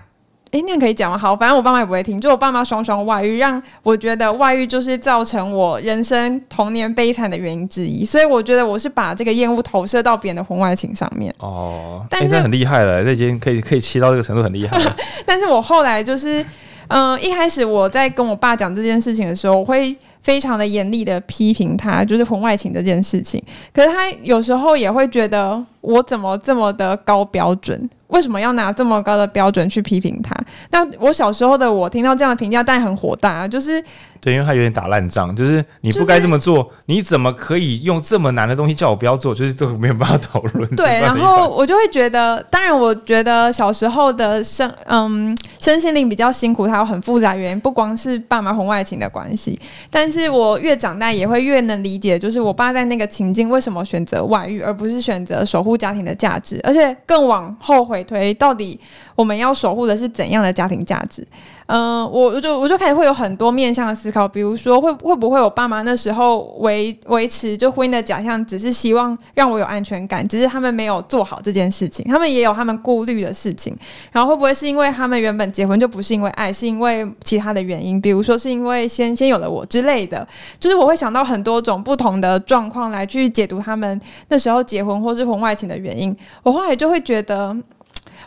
哎，那样可以讲吗？好，反正我爸妈也不会听。就我爸妈双双外遇，让我觉得外遇就是造成我人生童年悲惨的原因之一。所以我觉得我是把这个厌恶投射到别人的婚外情上面。哦，但是很厉害了，这已经可以可以切到这个程度，很厉害了。但是我后来就是，嗯、呃，一开始我在跟我爸讲这件事情的时候，我会。非常的严厉的批评他，就是婚外情这件事情。可是他有时候也会觉得，我怎么这么的高标准？为什么要拿这么高的标准去批评他？那我小时候的我听到这样的评价，但很火大啊，就是。对，因为他有点打烂仗，就是你不该这么做，就是、你怎么可以用这么难的东西叫我不要做？就是这个没有办法讨论。对，然后我就会觉得，当然，我觉得小时候的身嗯身心灵比较辛苦，它有很复杂原因，不光是爸妈婚外情的关系。但是我越长大，也会越能理解，就是我爸在那个情境为什么选择外遇，而不是选择守护家庭的价值，而且更往后回推，到底我们要守护的是怎样的家庭价值？嗯、我，我就我就开始会有很多面向的思考，比如说会会不会我爸妈那时候维维持就婚姻的假象，只是希望让我有安全感，只是他们没有做好这件事情，他们也有他们顾虑的事情。然后会不会是因为他们原本结婚就不是因为爱，是因为其他的原因，比如说是因为先先有了我之类的，就是我会想到很多种不同的状况来去解读他们那时候结婚或是婚外情的原因。我后来就会觉得。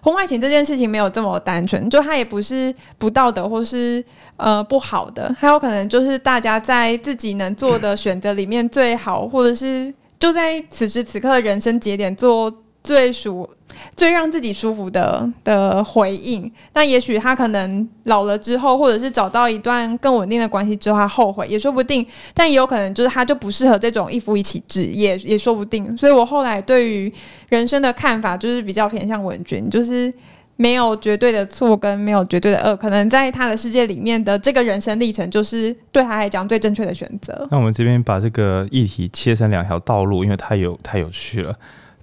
婚外情这件事情没有这么单纯，就它也不是不道德或是呃不好的，还有可能就是大家在自己能做的选择里面最好，或者是就在此时此刻的人生节点做最属。最让自己舒服的的回应，那也许他可能老了之后，或者是找到一段更稳定的关系之后，他后悔也说不定。但也有可能就是他就不适合这种一夫一妻制，也也说不定。所以我后来对于人生的看法就是比较偏向文君，就是没有绝对的错跟没有绝对的恶，可能在他的世界里面的这个人生历程，就是对他来讲最正确的选择。那我们这边把这个议题切成两条道路，因为太有太有趣了。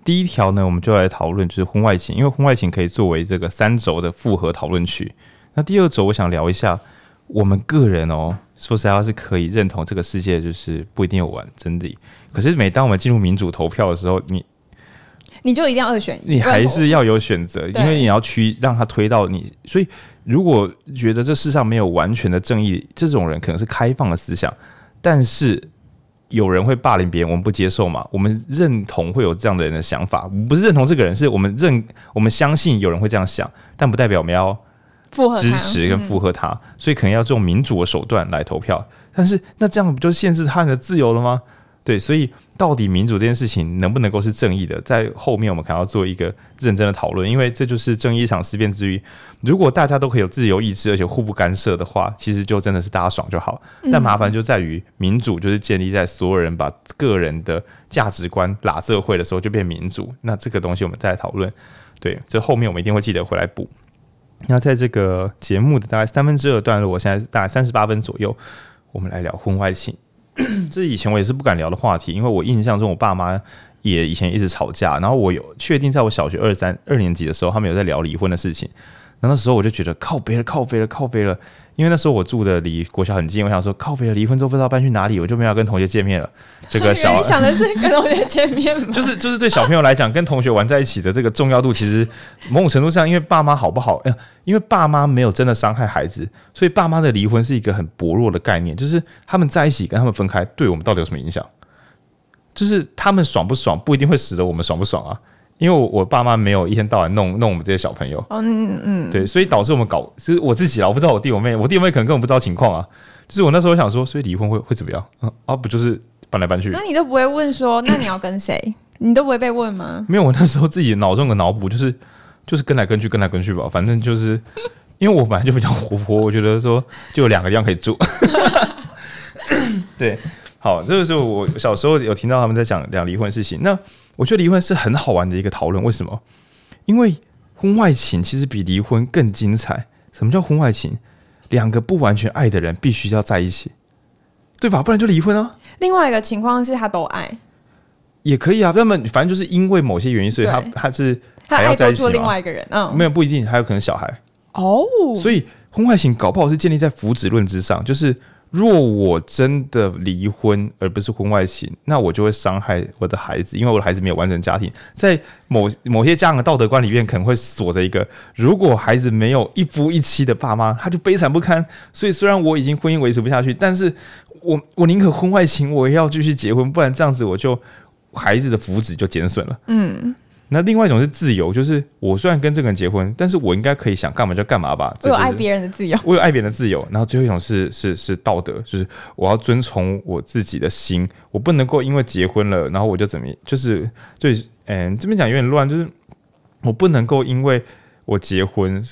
第一条呢，我们就来讨论就是婚外情，因为婚外情可以作为这个三轴的复合讨论区。那第二轴，我想聊一下我们个人哦，说实在话是可以认同这个世界就是不一定有完真理。可是每当我们进入民主投票的时候，你你就一定要二选一，你还是要有选择，因为你要去让他推到你。所以如果觉得这世上没有完全的正义，这种人可能是开放的思想，但是。有人会霸凌别人，我们不接受嘛？我们认同会有这样的人的想法，不是认同这个人，是我们认我们相信有人会这样想，但不代表我们要支持跟附和他，嗯、所以可能要用民主的手段来投票。但是那这样不就限制他人的自由了吗？对，所以到底民主这件事情能不能够是正义的，在后面我们可能要做一个认真的讨论，因为这就是正义一场思辨之余。如果大家都可以有自由意志，而且互不干涉的话，其实就真的是大家爽就好。但麻烦就在于民主就是建立在所有人把个人的价值观拉社会的时候就变民主。那这个东西我们再来讨论。对，这后面我们一定会记得回来补。那在这个节目的大概三分之二段落，我现在大概三十八分左右，我们来聊婚外情。这以前我也是不敢聊的话题，因为我印象中我爸妈也以前一直吵架，然后我有确定在我小学二三二年级的时候，他们有在聊离婚的事情，那那时候我就觉得靠北了，靠北了，靠北了。因为那时候我住的离国小很近，我想说靠北了，离婚之后不知道搬去哪里，我就没有跟同学见面了。这个 小，你想的是跟同学见面吗？就是就是对小朋友来讲，跟同学玩在一起的这个重要度，其实某种程度上，因为爸妈好不好？哎，因为爸妈没有真的伤害孩子，所以爸妈的离婚是一个很薄弱的概念。就是他们在一起跟他们分开，对我们到底有什么影响？就是他们爽不爽，不一定会使得我们爽不爽啊。因为我我爸妈没有一天到晚弄弄我们这些小朋友，嗯嗯，对，所以导致我们搞，其实我自己啊，我不知道我弟我妹，我弟我妹可能根本不知道情况啊。就是我那时候想说，所以离婚会会怎么样？嗯啊，不就是搬来搬去？那你都不会问说，那你要跟谁？你都不会被问吗？没有，我那时候自己脑中的脑补就是就是跟来跟去，跟来跟去吧，反正就是因为我本来就比较活泼，我觉得说就有两个地方可以住。对，好，这个时候我小时候有听到他们在讲讲离婚的事情，那。我觉得离婚是很好玩的一个讨论，为什么？因为婚外情其实比离婚更精彩。什么叫婚外情？两个不完全爱的人必须要在一起，对吧？不然就离婚啊。另外一个情况是他都爱，也可以啊。那么反正就是因为某些原因，所以他他是还要在一起吗？另外一个人，嗯，没有不一定，还有可能小孩哦。所以婚外情搞不好是建立在福祉论之上，就是。若我真的离婚，而不是婚外情，那我就会伤害我的孩子，因为我的孩子没有完整家庭。在某某些家长的道德观里面，可能会锁着一个：如果孩子没有一夫一妻的爸妈，他就悲惨不堪。所以，虽然我已经婚姻维持不下去，但是我我宁可婚外情，我也要继续结婚，不然这样子我就孩子的福祉就减损了。嗯。那另外一种是自由，就是我虽然跟这个人结婚，但是我应该可以想干嘛就干嘛吧。我有爱别人的自由，我有爱别人的自由。然后最后一种是 是是道德，就是我要遵从我自己的心，我不能够因为结婚了，然后我就怎么，就是就，嗯，这边讲有点乱，就是我不能够因为我结婚，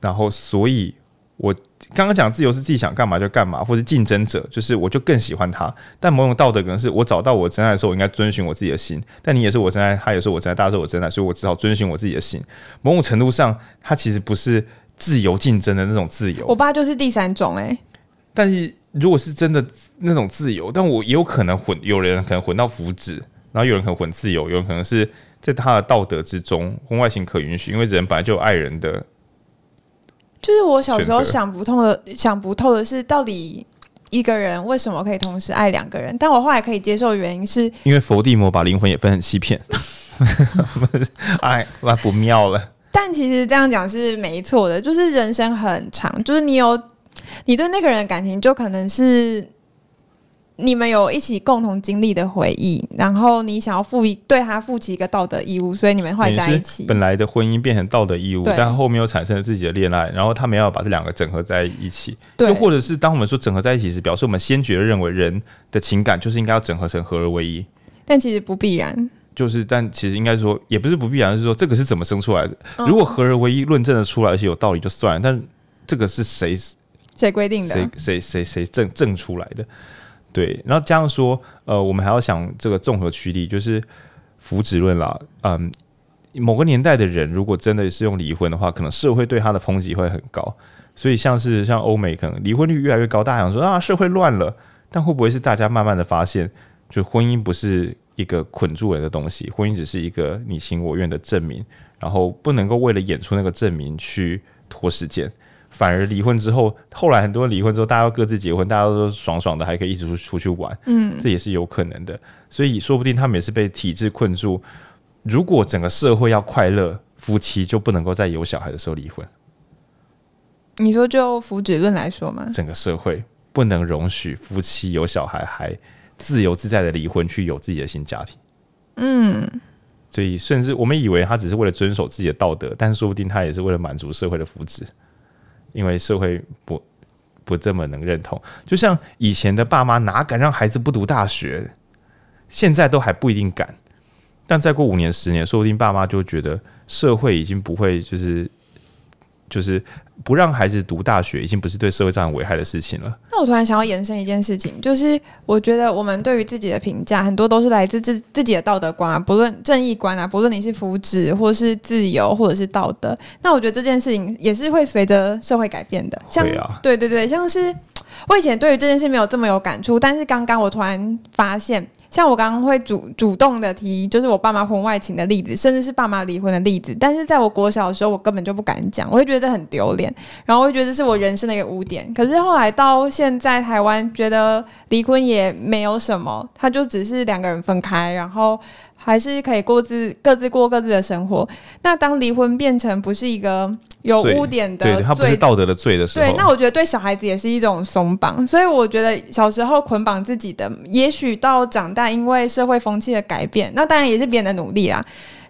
然后所以。我刚刚讲自由是自己想干嘛就干嘛，或者竞争者，就是我就更喜欢他。但某种道德可能是我找到我真爱的时候，我应该遵循我自己的心。但你也是我真爱，他也是我真爱，大家是我真爱，所以我只好遵循我自己的心。某种程度上，他其实不是自由竞争的那种自由。我爸就是第三种哎、欸。但是如果是真的那种自由，但我也有可能混，有人可能混到福祉，然后有人可能混自由，有人可能是在他的道德之中，婚外情可允许，因为人本来就有爱人的。就是我小时候想不通的，想不透的是，到底一个人为什么可以同时爱两个人？但我后来可以接受的原因是，因为佛地魔把灵魂也分成七片，哎，那不妙了。但其实这样讲是没错的，就是人生很长，就是你有你对那个人的感情，就可能是。你们有一起共同经历的回忆，然后你想要负一对他负起一个道德义务，所以你们会在一起。本来的婚姻变成道德义务，但后面又产生了自己的恋爱，然后他们要把这两个整合在一起。对，又或者是当我们说整合在一起时，表示我们先觉得认为人的情感就是应该要整合成合而为一，但其实不必然。就是，但其实应该说也不是不必然，是说这个是怎么生出来的？嗯、如果合而为一论证的出来而且有道理就算了，但这个是谁谁规定的？谁谁谁谁证证出来的？对，然后这样说，呃，我们还要想这个综合驱力，就是福祉论啦。嗯，某个年代的人如果真的是用离婚的话，可能社会对他的抨击会很高。所以像是像欧美，可能离婚率越来越高，大家想说啊，社会乱了。但会不会是大家慢慢的发现，就婚姻不是一个捆住人的东西，婚姻只是一个你情我愿的证明，然后不能够为了演出那个证明去拖时间。反而离婚之后，后来很多人离婚之后，大家都各自结婚，大家都爽爽的，还可以一直出出去玩，嗯，这也是有可能的。所以说不定他们也是被体制困住。如果整个社会要快乐，夫妻就不能够在有小孩的时候离婚。你说就福祉论来说吗？整个社会不能容许夫妻有小孩还自由自在的离婚，去有自己的新家庭。嗯，所以甚至我们以为他只是为了遵守自己的道德，但是说不定他也是为了满足社会的福祉。因为社会不不这么能认同，就像以前的爸妈哪敢让孩子不读大学，现在都还不一定敢。但再过五年、十年，说不定爸妈就觉得社会已经不会就是。就是不让孩子读大学，已经不是对社会造成危害的事情了。那我突然想要延伸一件事情，就是我觉得我们对于自己的评价，很多都是来自自自己的道德观啊，不论正义观啊，不论你是福祉，或是自由，或者是道德。那我觉得这件事情也是会随着社会改变的。像对对对，像是我以前对于这件事没有这么有感触，但是刚刚我突然发现。像我刚刚会主主动的提，就是我爸妈婚外情的例子，甚至是爸妈离婚的例子。但是在我国小的时候，我根本就不敢讲，我会觉得很丢脸，然后我会觉得这是我人生的一个污点。可是后来到现在，台湾觉得离婚也没有什么，他就只是两个人分开，然后还是可以各自各自过各自的生活。那当离婚变成不是一个有污点的罪，对，他不是道德的罪的时候，对，那我觉得对小孩子也是一种松绑。所以我觉得小时候捆绑自己的，也许到长大，因为社会风气的改变，那当然也是别人的努力啦。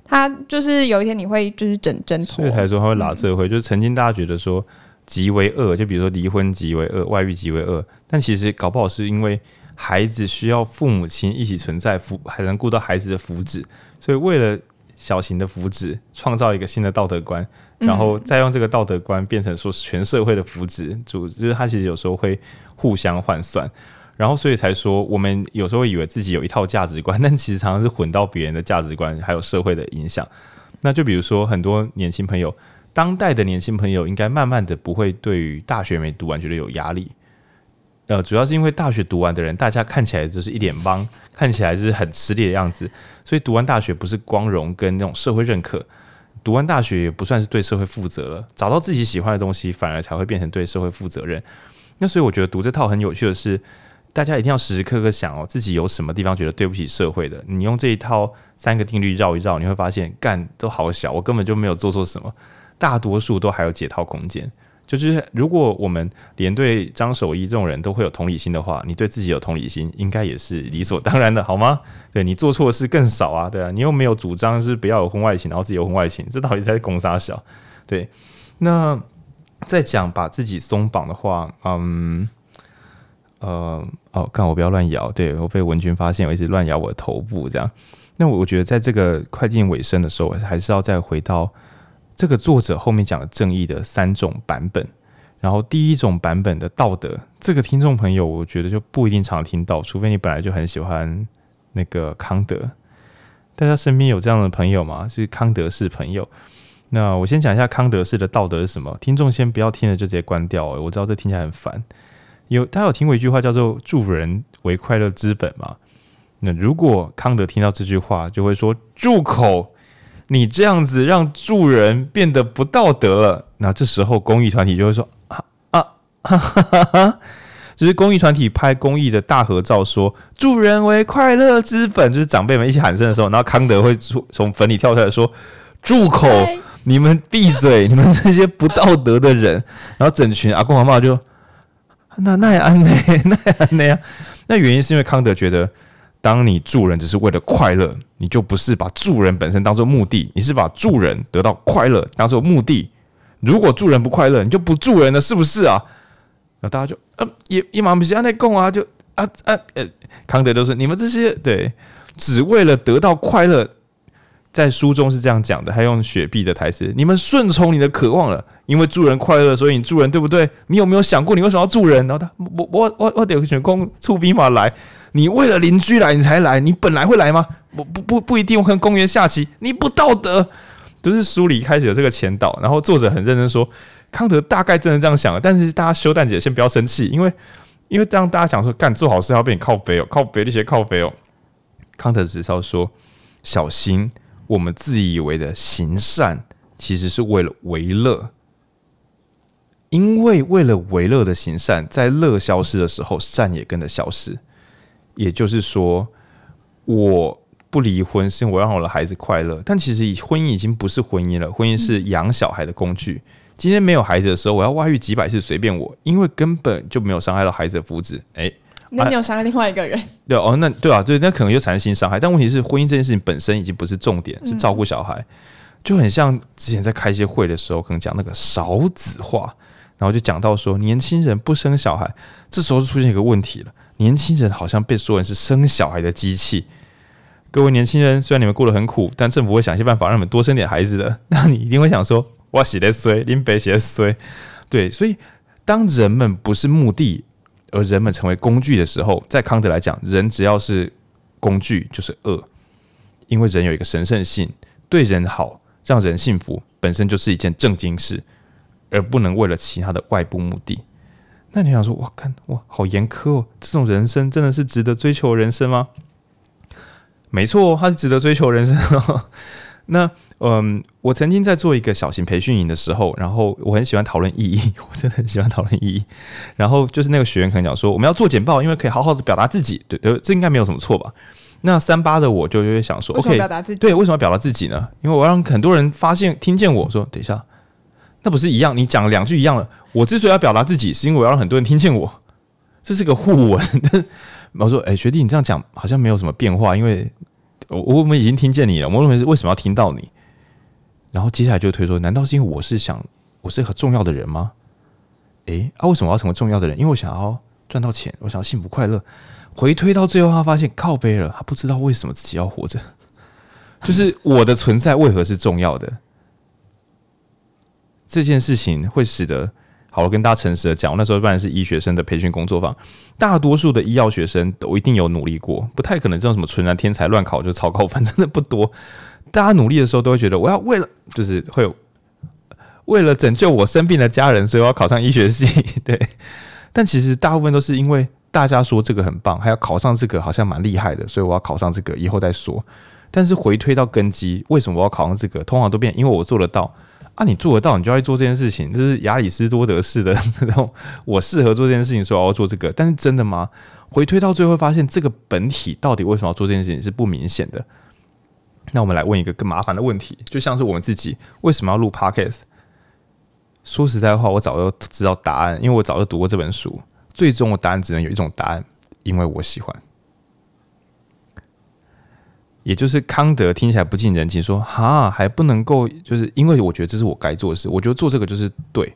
他就是有一天你会就是整挣脱，所以才说他会拉社会，嗯、就是曾经大家觉得说极为恶，就比如说离婚极为恶，外遇极为恶，但其实搞不好是因为孩子需要父母亲一起存在，福还能顾到孩子的福祉，所以为了小型的福祉，创造一个新的道德观，然后再用这个道德观变成说全社会的福祉，就就是他其实有时候会互相换算。然后，所以才说，我们有时候以为自己有一套价值观，但其实常常是混到别人的价值观，还有社会的影响。那就比如说，很多年轻朋友，当代的年轻朋友，应该慢慢的不会对于大学没读完觉得有压力。呃，主要是因为大学读完的人，大家看起来就是一脸懵，看起来就是很吃力的样子。所以读完大学不是光荣跟那种社会认可，读完大学也不算是对社会负责了。找到自己喜欢的东西，反而才会变成对社会负责任。那所以我觉得读这套很有趣的是。大家一定要时时刻刻想哦，自己有什么地方觉得对不起社会的。你用这一套三个定律绕一绕，你会发现干都好小，我根本就没有做错什么。大多数都还有解套空间。就是如果我们连对张守一这种人都会有同理心的话，你对自己有同理心，应该也是理所当然的，好吗？对，你做错事更少啊，对啊，你又没有主张就是不要有婚外情，然后自己有婚外情，这到底在攻杀小？对，那再讲把自己松绑的话，嗯。呃哦，看我不要乱摇，对，我被文君发现我一直乱摇我的头部，这样。那我我觉得在这个快进尾声的时候，还是要再回到这个作者后面讲的正义的三种版本。然后第一种版本的道德，这个听众朋友我觉得就不一定常听到，除非你本来就很喜欢那个康德。大家身边有这样的朋友吗？是康德式朋友。那我先讲一下康德式的道德是什么。听众先不要听了就直接关掉，我知道这听起来很烦。有，大家有听过一句话叫做“助人为快乐之本”吗？那如果康德听到这句话，就会说：“住口！你这样子让助人变得不道德了。”那这时候公益团体就会说：“啊啊哈哈哈哈！”就是公益团体拍公益的大合照，说“助人为快乐之本”，就是长辈们一起喊声的时候，然后康德会从从坟里跳出来说：“住口！你们闭嘴！你们这些不道德的人！”然后整群阿公阿妈就。那那也安呢？那也安呢呀？那原因是因为康德觉得，当你助人只是为了快乐，你就不是把助人本身当做目的，你是把助人得到快乐当做目的。如果助人不快乐，你就不助人了，是不是啊？那大家就呃，也也蛮不是安内共啊，就啊啊呃，康德都是你们这些对，只为了得到快乐。在书中是这样讲的，还用雪碧的台词：“你们顺从你的渴望了，因为助人快乐，所以你助人，对不对？你有没有想过，你为什么要助人？然后他，我我我我得选公出兵马来，你为了邻居来，你才来，你本来会来吗？不不不不一定。我跟公园下棋，你不道德。都、就是书里开始有这个前导，然后作者很认真说，康德大概真的这样想，但是大家修蛋姐先不要生气，因为因为这样大家想说，干做好事要被你靠背哦，靠背那些靠背哦。康德只是要说小心。我们自以为的行善，其实是为了为乐，因为为了为乐的行善，在乐消失的时候，善也跟着消失。也就是说，我不离婚是因为我让我的孩子快乐，但其实婚姻已经不是婚姻了，婚姻是养小孩的工具。今天没有孩子的时候，我要外遇几百次随便我，因为根本就没有伤害到孩子的福祉。诶。那你有伤害另外一个人？对哦，那对啊，对，那可能就产生新伤害。但问题是，婚姻这件事情本身已经不是重点，是照顾小孩，嗯、就很像之前在开一些会的时候，可能讲那个少子化，然后就讲到说，年轻人不生小孩，这时候就出现一个问题了，年轻人好像被说成是生小孩的机器。各位年轻人，虽然你们过得很苦，但政府会想些办法让你们多生点孩子的。那你一定会想说，我洗的衰，林北洗的衰，对，所以当人们不是目的。而人们成为工具的时候，在康德来讲，人只要是工具就是恶，因为人有一个神圣性，对人好，让人幸福，本身就是一件正经事，而不能为了其他的外部目的。那你想说，哇，看哇，好严苛哦，这种人生真的是值得追求人生吗？没错，他是值得追求人生哦。那嗯，我曾经在做一个小型培训营的时候，然后我很喜欢讨论意义，我真的很喜欢讨论意义。然后就是那个学员可能讲说，我们要做简报，因为可以好好的表达自己，对，呃，这应该没有什么错吧？那三八的我就会想说，OK，对，为什么要表达自己呢？因为我要让很多人发现、听见我说，等一下，那不是一样？你讲两句一样的，我之所以要表达自己，是因为我要让很多人听见我，这是个互文。我说，哎，学弟，你这样讲好像没有什么变化，因为。我我们已经听见你了，我认为是为什么要听到你？然后接下来就推说，难道是因为我是想我是很重要的人吗？诶，啊，为什么要成为重要的人？因为我想要赚到钱，我想要幸福快乐。回推到最后，他发现靠背了，他不知道为什么自己要活着，就是我的存在为何是重要的？这件事情会使得，好，我跟大家诚实的讲，我那时候办的是医学生的培训工作坊，大多数的医药学生都一定有努力过，不太可能这种什么纯然天才乱考就超高分，真的不多。大家努力的时候都会觉得，我要为了就是会有为了拯救我生病的家人，所以我要考上医学系。对，但其实大部分都是因为大家说这个很棒，还要考上这个好像蛮厉害的，所以我要考上这个，以后再说。但是回推到根基，为什么我要考上这个？通常都变，因为我做得到。啊，你做得到，你就要去做这件事情，这是亚里斯多德式的那种。我适合做这件事情，所以我要做这个。但是真的吗？回推到最后，发现这个本体到底为什么要做这件事情是不明显的。那我们来问一个更麻烦的问题，就像是我们自己为什么要录 Podcast？说实在话，我早就知道答案，因为我早就读过这本书。最终的答案只能有一种答案，因为我喜欢。也就是康德听起来不近人情，说哈还不能够，就是因为我觉得这是我该做的事，我觉得做这个就是对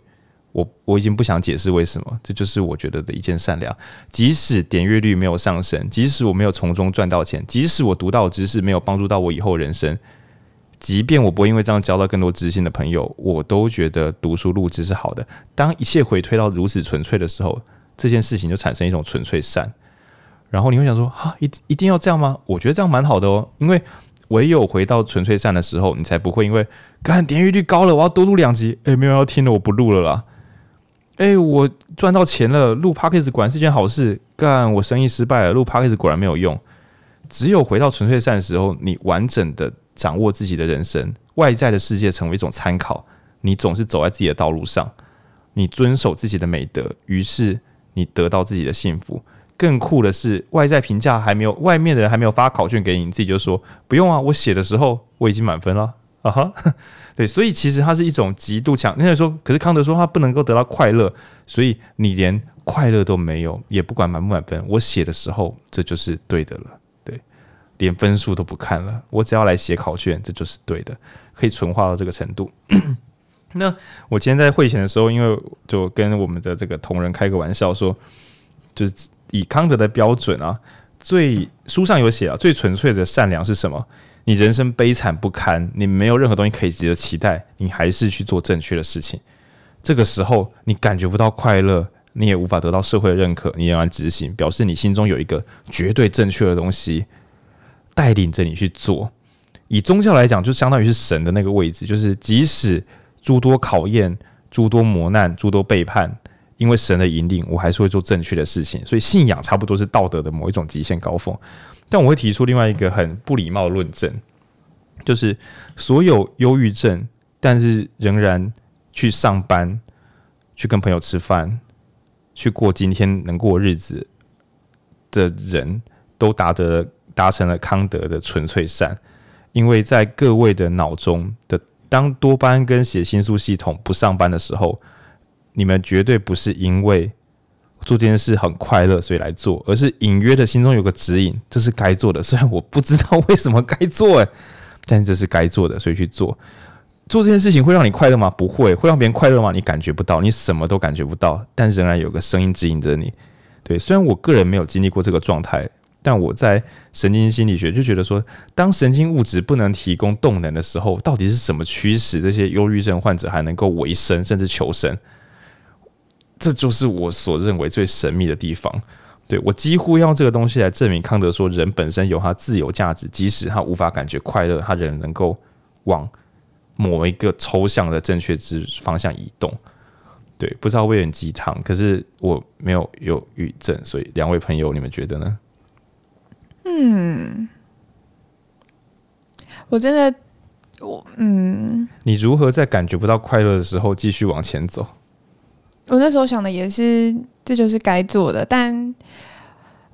我，我已经不想解释为什么，这就是我觉得的一件善良。即使点阅率没有上升，即使我没有从中赚到钱，即使我读到知识没有帮助到我以后人生，即便我不会因为这样交到更多知心的朋友，我都觉得读书录制是好的。当一切回推到如此纯粹的时候，这件事情就产生一种纯粹善。然后你会想说，哈，一一定要这样吗？我觉得这样蛮好的哦，因为唯有回到纯粹善的时候，你才不会因为，看点阅率高了，我要多录两集，诶，没有要听了，我不录了啦。诶，我赚到钱了，录 Podcast 果然是件好事。干，我生意失败了，录 Podcast 果然没有用。只有回到纯粹善的时候，你完整的掌握自己的人生，外在的世界成为一种参考，你总是走在自己的道路上，你遵守自己的美德，于是你得到自己的幸福。更酷的是，外在评价还没有，外面的人还没有发考卷给你，你自己就说不用啊，我写的时候我已经满分了啊哈。对，所以其实它是一种极度强。那说，可是康德说他不能够得到快乐，所以你连快乐都没有，也不管满不满分，我写的时候这就是对的了。对，连分数都不看了，我只要来写考卷，这就是对的，可以纯化到这个程度。那我今天在会前的时候，因为就跟我们的这个同仁开个玩笑说，就是。以康德的标准啊，最书上有写啊，最纯粹的善良是什么？你人生悲惨不堪，你没有任何东西可以值得期待，你还是去做正确的事情。这个时候你感觉不到快乐，你也无法得到社会的认可，你仍然执行，表示你心中有一个绝对正确的东西带领着你去做。以宗教来讲，就相当于是神的那个位置，就是即使诸多考验、诸多磨难、诸多背叛。因为神的引领，我还是会做正确的事情，所以信仰差不多是道德的某一种极限高峰。但我会提出另外一个很不礼貌的论证，就是所有忧郁症，但是仍然去上班、去跟朋友吃饭、去过今天能过日子的人，都达得达成了康德的纯粹善，因为在各位的脑中的当多巴胺跟血清素系统不上班的时候。你们绝对不是因为做这件事很快乐所以来做，而是隐约的心中有个指引，这是该做的。虽然我不知道为什么该做，诶，但这是该做的，所以去做。做这件事情会让你快乐吗？不会。会让别人快乐吗？你感觉不到，你什么都感觉不到，但仍然有个声音指引着你。对，虽然我个人没有经历过这个状态，但我在神经心理学就觉得说，当神经物质不能提供动能的时候，到底是什么驱使这些忧郁症患者还能够维生甚至求生？这就是我所认为最神秘的地方。对，我几乎要用这个东西来证明康德说，人本身有他自由价值，即使他无法感觉快乐，他仍能够往某一个抽象的正确之方向移动。对，不知道会有点鸡汤，可是我没有忧郁症，所以两位朋友，你们觉得呢？嗯，我真的，我嗯，你如何在感觉不到快乐的时候继续往前走？我那时候想的也是，这就是该做的。但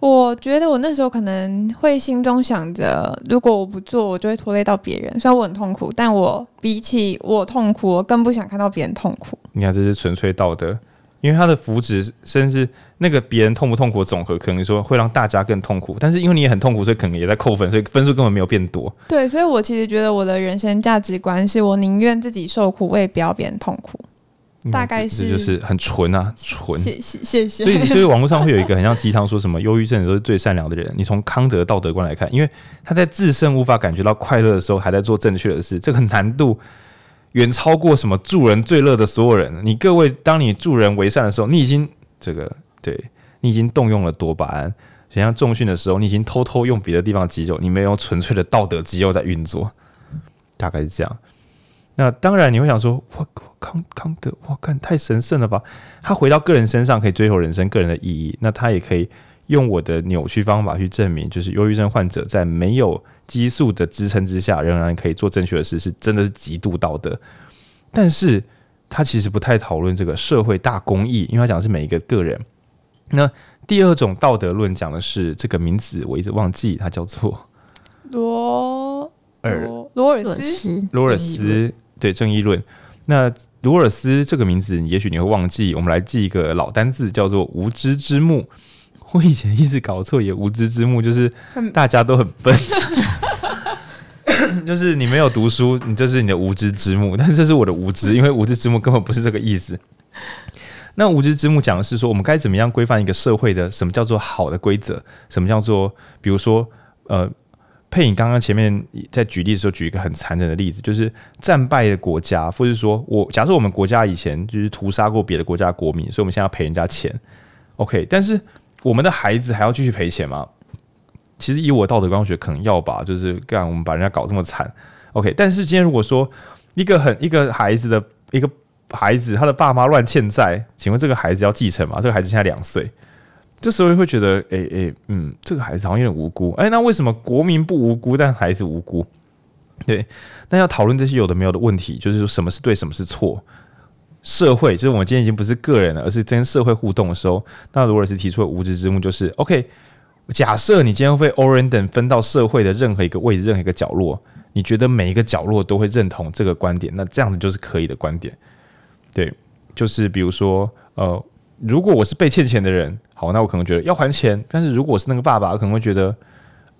我觉得我那时候可能会心中想着，如果我不做，我就会拖累到别人。虽然我很痛苦，但我比起我痛苦，我更不想看到别人痛苦。你看，这是纯粹道德，因为他的福祉甚至那个别人痛不痛苦的总和，可能说会让大家更痛苦。但是因为你也很痛苦，所以可能也在扣分，所以分数根本没有变多。对，所以我其实觉得我的人生价值观是我宁愿自己受苦，我也不要别人痛苦。大概是就是很纯啊，纯。谢谢谢谢。所以所以网络上会有一个很像鸡汤，说什么忧郁症都是最善良的人。你从康德道德观来看，因为他在自身无法感觉到快乐的时候，还在做正确的事，这个难度。远超过什么助人最乐的所有人。你各位，当你助人为善的时候，你已经这个对你已经动用了多巴胺。就像重训的时候，你已经偷偷用别的地方的肌肉，你没有纯粹的道德肌肉在运作，大概是这样。那当然你会想说，哇，康康德，哇，看太神圣了吧？他回到个人身上可以追求人生个人的意义，那他也可以用我的扭曲方法去证明，就是忧郁症患者在没有。激素的支撑之下，仍然可以做正确的事，是真的是极度道德。但是他其实不太讨论这个社会大公益，因为他讲的是每一个个人。那第二种道德论讲的是这个名字，我一直忘记，它叫做罗尔罗尔斯罗尔斯对正义论。那罗尔斯这个名字，也许你会忘记，我们来记一个老单字，叫做无知之幕。我以前一直搞错，也无知之幕就是大家都很笨，就是你没有读书，你这是你的无知之幕。但是这是我的无知，因为无知之幕根本不是这个意思。那无知之幕讲的是说，我们该怎么样规范一个社会的什么叫做好的规则？什么叫做，比如说，呃，佩影刚刚前面在举例的时候举一个很残忍的例子，就是战败的国家，或者说我假设我们国家以前就是屠杀过别的国家国民，所以我们现在要赔人家钱。OK，但是。我们的孩子还要继续赔钱吗？其实以我道德观，我觉得可能要吧。就是干我们把人家搞这么惨，OK。但是今天如果说一个很一个孩子的一个孩子，他的爸妈乱欠债，请问这个孩子要继承吗？这个孩子现在两岁，这时候会觉得，哎哎，嗯，这个孩子好像有点无辜。哎，那为什么国民不无辜，但孩子无辜？对，那要讨论这些有的没有的问题，就是说什么是对，什么是错。社会就是我们今天已经不是个人了，而是跟社会互动的时候。那罗尔斯提出的无知之幕就是：OK，假设你今天会被 random 分到社会的任何一个位置、任何一个角落，你觉得每一个角落都会认同这个观点，那这样子就是可以的观点。对，就是比如说，呃，如果我是被欠钱的人，好，那我可能觉得要还钱。但是如果是那个爸爸，我可能会觉得。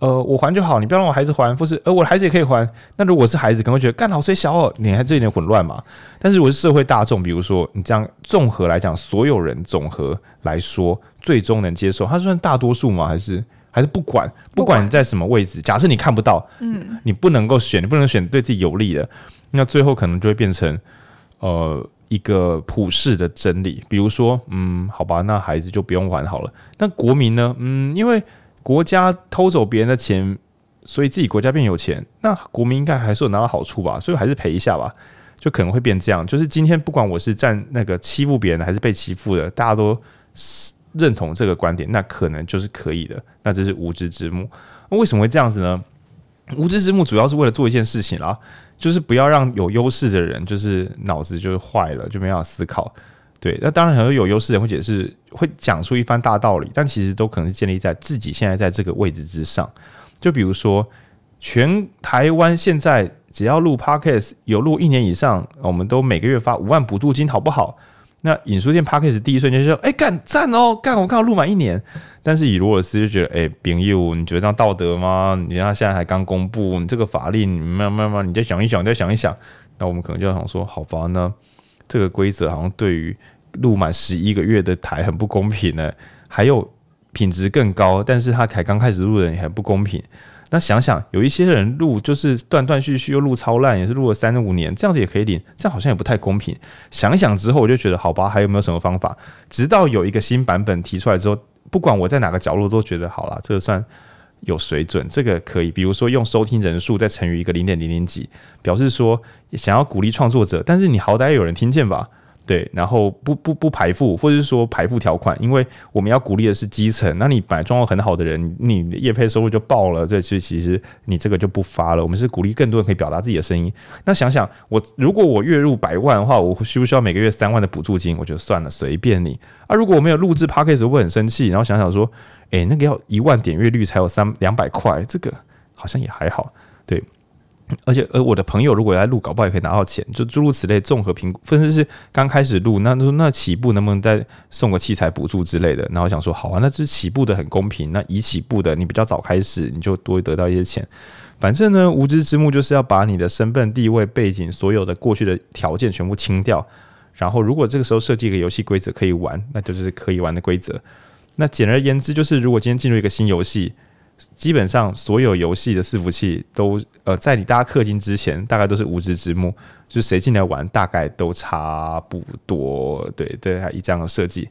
呃，我还就好，你不要让我孩子还，或是呃，我的孩子也可以还。那如果是孩子，可能会觉得干老衰小哦，你还这一点混乱嘛？但是如果是社会大众，比如说你这样综合来讲，所有人总和来说，最终能接受，他算大多数吗？还是还是不管不管你在什么位置？假设你看不到，嗯，你不能够选，你不能选对自己有利的，那最后可能就会变成呃一个普世的真理。比如说，嗯，好吧，那孩子就不用还好了。那国民呢？嗯，因为。国家偷走别人的钱，所以自己国家变有钱，那国民应该还是有拿到好处吧？所以还是赔一下吧，就可能会变这样。就是今天不管我是站那个欺负别人，还是被欺负的，大家都认同这个观点，那可能就是可以的。那这是无知之幕。那为什么会这样子呢？无知之幕主要是为了做一件事情啦，就是不要让有优势的人，就是脑子就是坏了，就没办法思考。对，那当然很多有优势的人会解释，会讲出一番大道理，但其实都可能是建立在自己现在在这个位置之上。就比如说，全台湾现在只要录 Podcast 有录一年以上，我们都每个月发五万补助金，好不好？那引书店 Podcast 第一瞬间就说：“哎，干赞哦，干我刚好录满一年。”但是以罗尔斯就觉得：“哎，朋友，你觉得这样道德吗？你看现在还刚公布，你这个法令，你慢慢慢，你再想一想，再想一想。”那我们可能就要想说：“好吧，那这个规则好像对于……”录满十一个月的台很不公平呢，还有品质更高，但是他才刚开始录的人也很不公平。那想想有一些人录就是断断续续又录超烂，也是录了三五年，这样子也可以领，这样好像也不太公平。想想之后，我就觉得好吧，还有没有什么方法？直到有一个新版本提出来之后，不管我在哪个角落都觉得好了，这个算有水准，这个可以。比如说用收听人数再乘以一个零点零零几，表示说想要鼓励创作者，但是你好歹有人听见吧。对，然后不不不排富，或者是说排富条款，因为我们要鼓励的是基层。那你本来状况很好的人，你业配收入就爆了，这其实其实你这个就不发了。我们是鼓励更多人可以表达自己的声音。那想想我如果我月入百万的话，我需不需要每个月三万的补助金？我就算了，随便你。啊，如果我没有录制 Podcast，我会很生气。然后想想说，诶，那个要一万点阅率才有三两百块，这个好像也还好。而且，而我的朋友如果来录，搞不好也可以拿到钱，就诸如此类，综合评估，甚至是刚开始录，那那起步能不能再送个器材补助之类的？然后想说，好啊，那这起步的很公平，那已起步的你比较早开始，你就多得到一些钱。反正呢，无知之幕就是要把你的身份、地位、背景，所有的过去的条件全部清掉。然后，如果这个时候设计一个游戏规则可以玩，那就是可以玩的规则。那简而言之，就是如果今天进入一个新游戏。基本上所有游戏的伺服器都呃，在你大家氪金之前，大概都是无知之幕，就是谁进来玩，大概都差不多。对对，以这样的设计。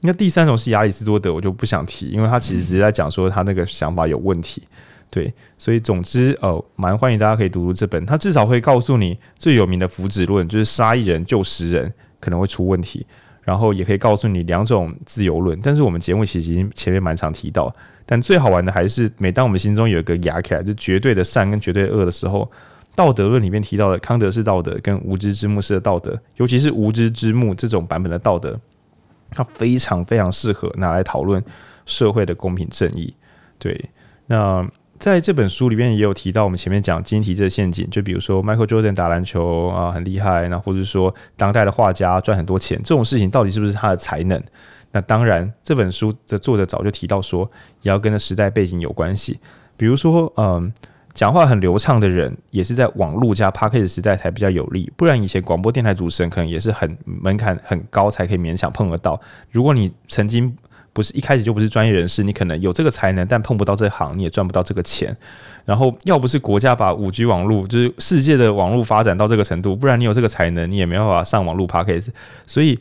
那第三种是亚里士多德，我就不想提，因为他其实只是在讲说他那个想法有问题。对，所以总之呃，蛮欢迎大家可以读读这本，他至少会告诉你最有名的福祉论，就是杀一人救十人可能会出问题，然后也可以告诉你两种自由论。但是我们节目其实已经前面蛮常提到。但最好玩的还是，每当我们心中有一个牙卡，就绝对的善跟绝对恶的时候，道德论里面提到的康德式道德跟无知之幕式的道德，尤其是无知之幕这种版本的道德，它非常非常适合拿来讨论社会的公平正义。对，那在这本书里面也有提到，我们前面讲晶体这陷阱，就比如说 Michael Jordan 打篮球啊很厉害，那或者说当代的画家赚很多钱，这种事情到底是不是他的才能？那当然，这本书的作者早就提到说，也要跟着时代背景有关系。比如说，嗯，讲话很流畅的人，也是在网络加 Podcast 时代才比较有利。不然以前广播电台主持人可能也是很门槛很高，才可以勉强碰得到。如果你曾经不是一开始就不是专业人士，你可能有这个才能，但碰不到这行，你也赚不到这个钱。然后，要不是国家把五 G 网络，就是世界的网络发展到这个程度，不然你有这个才能，你也没办法上网络 Podcast。所以，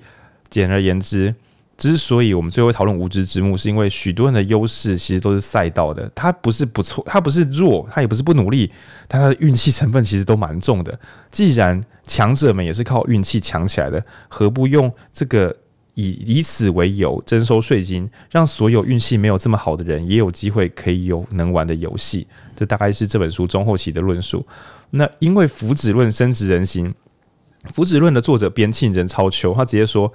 简而言之。之所以我们最后讨论无知之幕，是因为许多人的优势其实都是赛道的，他不是不错，他不是弱，他也不是不努力，但他的运气成分其实都蛮重的。既然强者们也是靠运气强起来的，何不用这个以以此为由征收税金，让所有运气没有这么好的人也有机会可以有能玩的游戏？这大概是这本书中后期的论述。那因为福祉论深植人心，福祉论的作者边沁人超秋，他直接说。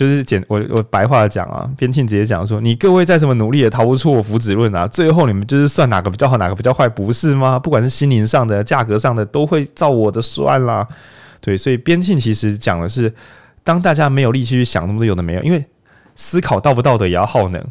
就是简我我白话讲啊，边沁直接讲说，你各位再怎么努力也逃不出我福祉论啊，最后你们就是算哪个比较好，哪个比较坏，不是吗？不管是心灵上的、价格上的，都会照我的算啦。对，所以边沁其实讲的是，当大家没有力气去想那么多有的没有，因为思考道不道德也要耗能。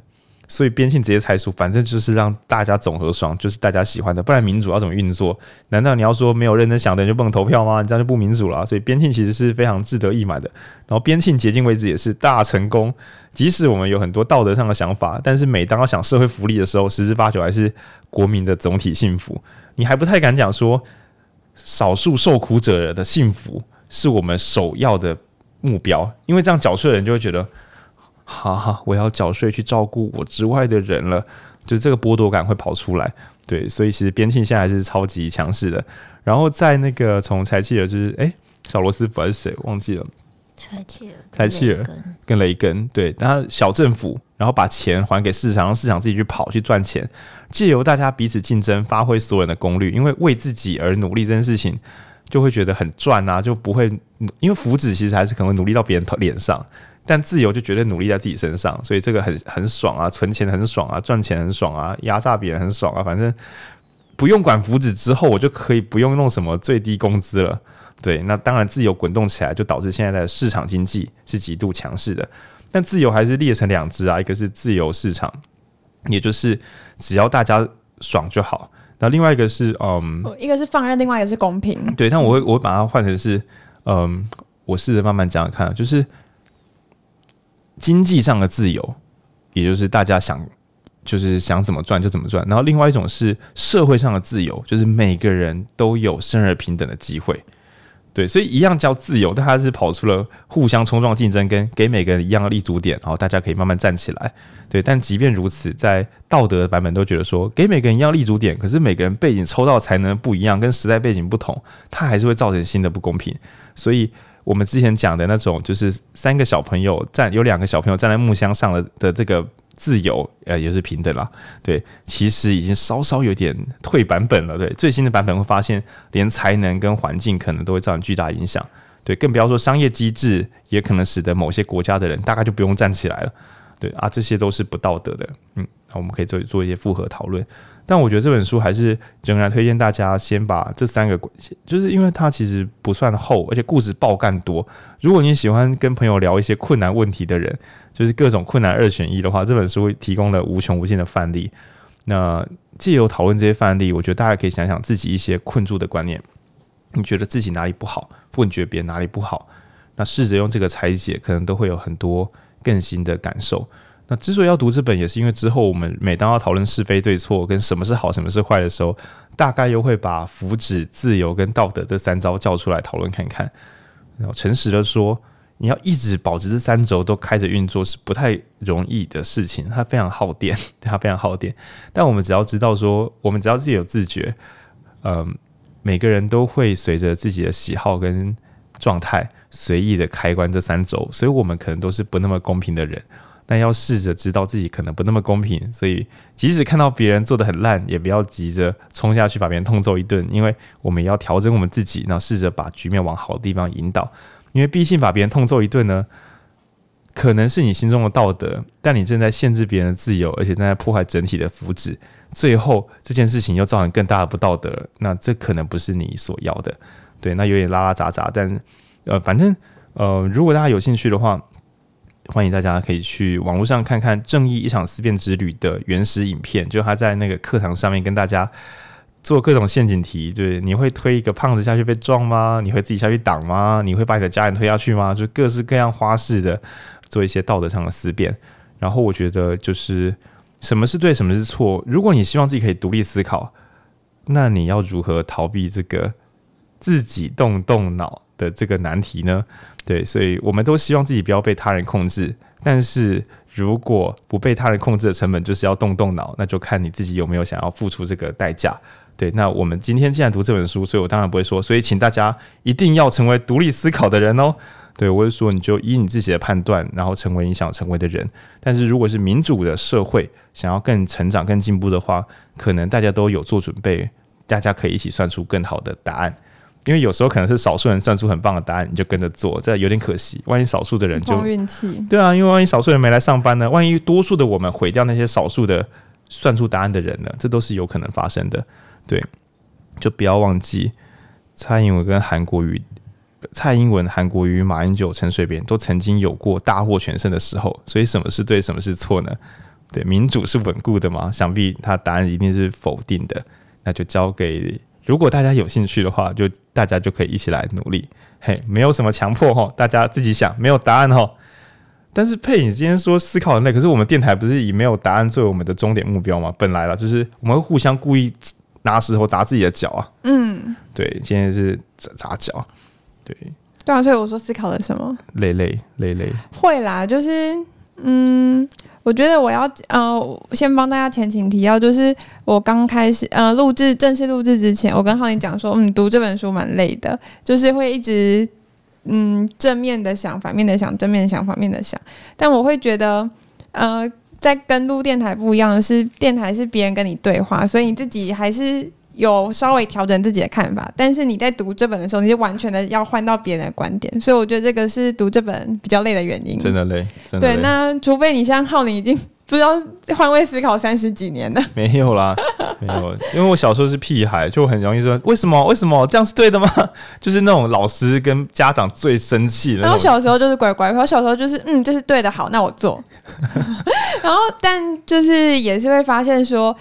所以边沁直接猜出，反正就是让大家总和爽，就是大家喜欢的，不然民主要怎么运作？难道你要说没有认真想的人就不能投票吗？你这样就不民主了。所以边沁其实是非常志得意满的。然后边沁迄今为止也是大成功。即使我们有很多道德上的想法，但是每当要想社会福利的时候，十之八九还是国民的总体幸福。你还不太敢讲说少数受苦者的幸福是我们首要的目标，因为这样缴税的人就会觉得。哈哈，我要缴税去照顾我之外的人了，就是这个剥夺感会跑出来。对，所以其实边沁现在还是超级强势的。然后在那个从柴契尔，就是哎，小罗斯福还是谁忘记了？柴契尔，柴契尔跟雷根，对，然后小政府，然后把钱还给市场，让市场自己去跑去赚钱，借由大家彼此竞争，发挥所有人的功率，因为为自己而努力这件事情，就会觉得很赚啊，就不会因为福祉其实还是可能会努力到别人脸上。但自由就绝对努力在自己身上，所以这个很很爽啊，存钱很爽啊，赚钱很爽啊，压榨别人很爽啊，反正不用管福祉之后，我就可以不用弄什么最低工资了。对，那当然自由滚动起来，就导致现在的市场经济是极度强势的。但自由还是裂成两支啊，一个是自由市场，也就是只要大家爽就好。那另外一个是嗯，一个是放任，另外一个是公平。对，但我会我会把它换成是嗯，我试着慢慢讲讲看，就是。经济上的自由，也就是大家想，就是想怎么赚就怎么赚。然后另外一种是社会上的自由，就是每个人都有生而平等的机会。对，所以一样叫自由，但它是跑出了互相冲撞竞争，跟给每个人一样的立足点，然后大家可以慢慢站起来。对，但即便如此，在道德的版本都觉得说，给每个人一样立足点，可是每个人背景抽到才能不一样，跟时代背景不同，它还是会造成新的不公平。所以。我们之前讲的那种，就是三个小朋友站，有两个小朋友站在木箱上的的这个自由，呃，也是平等啦。对，其实已经稍稍有点退版本了。对，最新的版本会发现，连才能跟环境可能都会造成巨大影响。对，更不要说商业机制，也可能使得某些国家的人大概就不用站起来了。对啊，这些都是不道德的。嗯，那我们可以做做一些复合讨论。但我觉得这本书还是仍然推荐大家先把这三个，就是因为它其实不算厚，而且故事爆干多。如果你喜欢跟朋友聊一些困难问题的人，就是各种困难二选一的话，这本书提供了无穷无尽的范例。那借由讨论这些范例，我觉得大家可以想想自己一些困住的观念。你觉得自己哪里不好？或你觉得别人哪里不好？那试着用这个拆解，可能都会有很多更新的感受。那之所以要读这本，也是因为之后我们每当要讨论是非对错，跟什么是好，什么是坏的时候，大概又会把福祉、自由跟道德这三招叫出来讨论看看。然后诚实的说，你要一直保持这三轴都开着运作是不太容易的事情，它非常耗电，它非常耗电。但我们只要知道说，我们只要自己有自觉，嗯，每个人都会随着自己的喜好跟状态随意的开关这三轴，所以我们可能都是不那么公平的人。但要试着知道自己可能不那么公平，所以即使看到别人做得很烂，也不要急着冲下去把别人痛揍一顿，因为我们也要调整我们自己，然后试着把局面往好的地方引导。因为毕竟把别人痛揍一顿呢，可能是你心中的道德，但你正在限制别人的自由，而且正在破坏整体的福祉。最后这件事情又造成更大的不道德，那这可能不是你所要的。对，那有点拉拉杂杂，但呃，反正呃，如果大家有兴趣的话。欢迎大家可以去网络上看看《正义一场思辨之旅》的原始影片，就他在那个课堂上面跟大家做各种陷阱题，就是你会推一个胖子下去被撞吗？你会自己下去挡吗？你会把你的家人推下去吗？就各式各样花式的做一些道德上的思辨。然后我觉得就是什么是对，什么是错。如果你希望自己可以独立思考，那你要如何逃避这个自己动动脑的这个难题呢？对，所以我们都希望自己不要被他人控制，但是如果不被他人控制的成本就是要动动脑，那就看你自己有没有想要付出这个代价。对，那我们今天既然读这本书，所以我当然不会说，所以请大家一定要成为独立思考的人哦。对，我是说，你就以你自己的判断，然后成为你想成为的人。但是如果是民主的社会，想要更成长、更进步的话，可能大家都有做准备，大家可以一起算出更好的答案。因为有时候可能是少数人算出很棒的答案，你就跟着做，这有点可惜。万一少数的人就运气，对啊，因为万一少数人没来上班呢？万一多数的我们毁掉那些少数的算出答案的人呢？这都是有可能发生的。对，就不要忘记蔡英文跟韩国瑜，蔡英文、韩国瑜、马英九、陈水扁都曾经有过大获全胜的时候。所以什么是对，什么是错呢？对，民主是稳固的嘛？想必他答案一定是否定的。那就交给。如果大家有兴趣的话，就大家就可以一起来努力，嘿，没有什么强迫哈，大家自己想，没有答案哈。但是佩，影今天说思考很累，可是我们电台不是以没有答案作为我们的终点目标吗？本来了，就是我们会互相故意拿石头砸自己的脚啊。嗯，对，今天是砸砸脚，对，对啊，所以我说思考的什么？累累累累，会啦，就是嗯。我觉得我要呃，先帮大家前情提要，就是我刚开始呃录制正式录制之前，我跟浩宁讲说，嗯，读这本书蛮累的，就是会一直嗯正面的想，反面的想，正面的想，反面的想。但我会觉得，呃，在跟录电台不一样的是，电台是别人跟你对话，所以你自己还是。有稍微调整自己的看法，但是你在读这本的时候，你就完全的要换到别人的观点，所以我觉得这个是读这本比较累的原因。真的累，真的累。对，那除非你像浩，你已经不知道换位思考三十几年了。没有啦，没有，因为我小时候是屁孩，就很容易说为什么？为什么这样是对的吗？就是那种老师跟家长最生气的。然后小时候就是乖乖，我小时候就是嗯，这是对的，好，那我做。然后，但就是也是会发现说。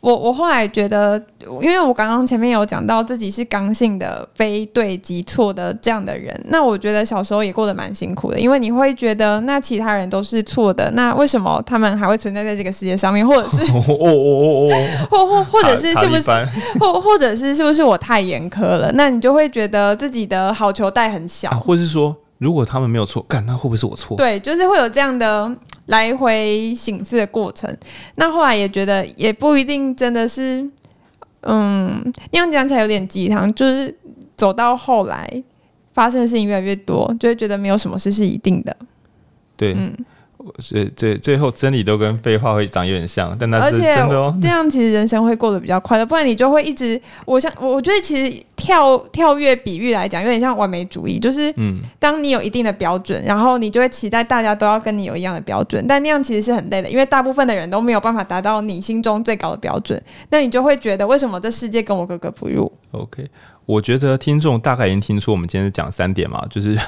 我我后来觉得，因为我刚刚前面有讲到自己是刚性的非对即错的这样的人，那我觉得小时候也过得蛮辛苦的，因为你会觉得那其他人都是错的，那为什么他们还会存在在这个世界上面？或者是哦哦哦哦，或或或者是是不是或或者是是不是我太严苛了？那你就会觉得自己的好球带很小，或者是说，如果他们没有错，干那会不会是我错？对，就是会有这样的。来回醒思的过程，那后来也觉得也不一定真的是，嗯，那样讲起来有点鸡汤。就是走到后来，发生的事情越来越多，就会觉得没有什么事是一定的。对，嗯，所以最最后真理都跟废话会长有点像，但那是真的哦。这样其实人生会过得比较快乐，不然你就会一直。我想，我觉得其实跳跳跃比喻来讲，有点像完美主义，就是嗯，当你有一定的标准，然后你就会期待大家都要跟你有一样的标准，但那样其实是很累的，因为大部分的人都没有办法达到你心中最高的标准，那你就会觉得为什么这世界跟我格格不入？OK，我觉得听众大概已经听出我们今天讲三点嘛，就是。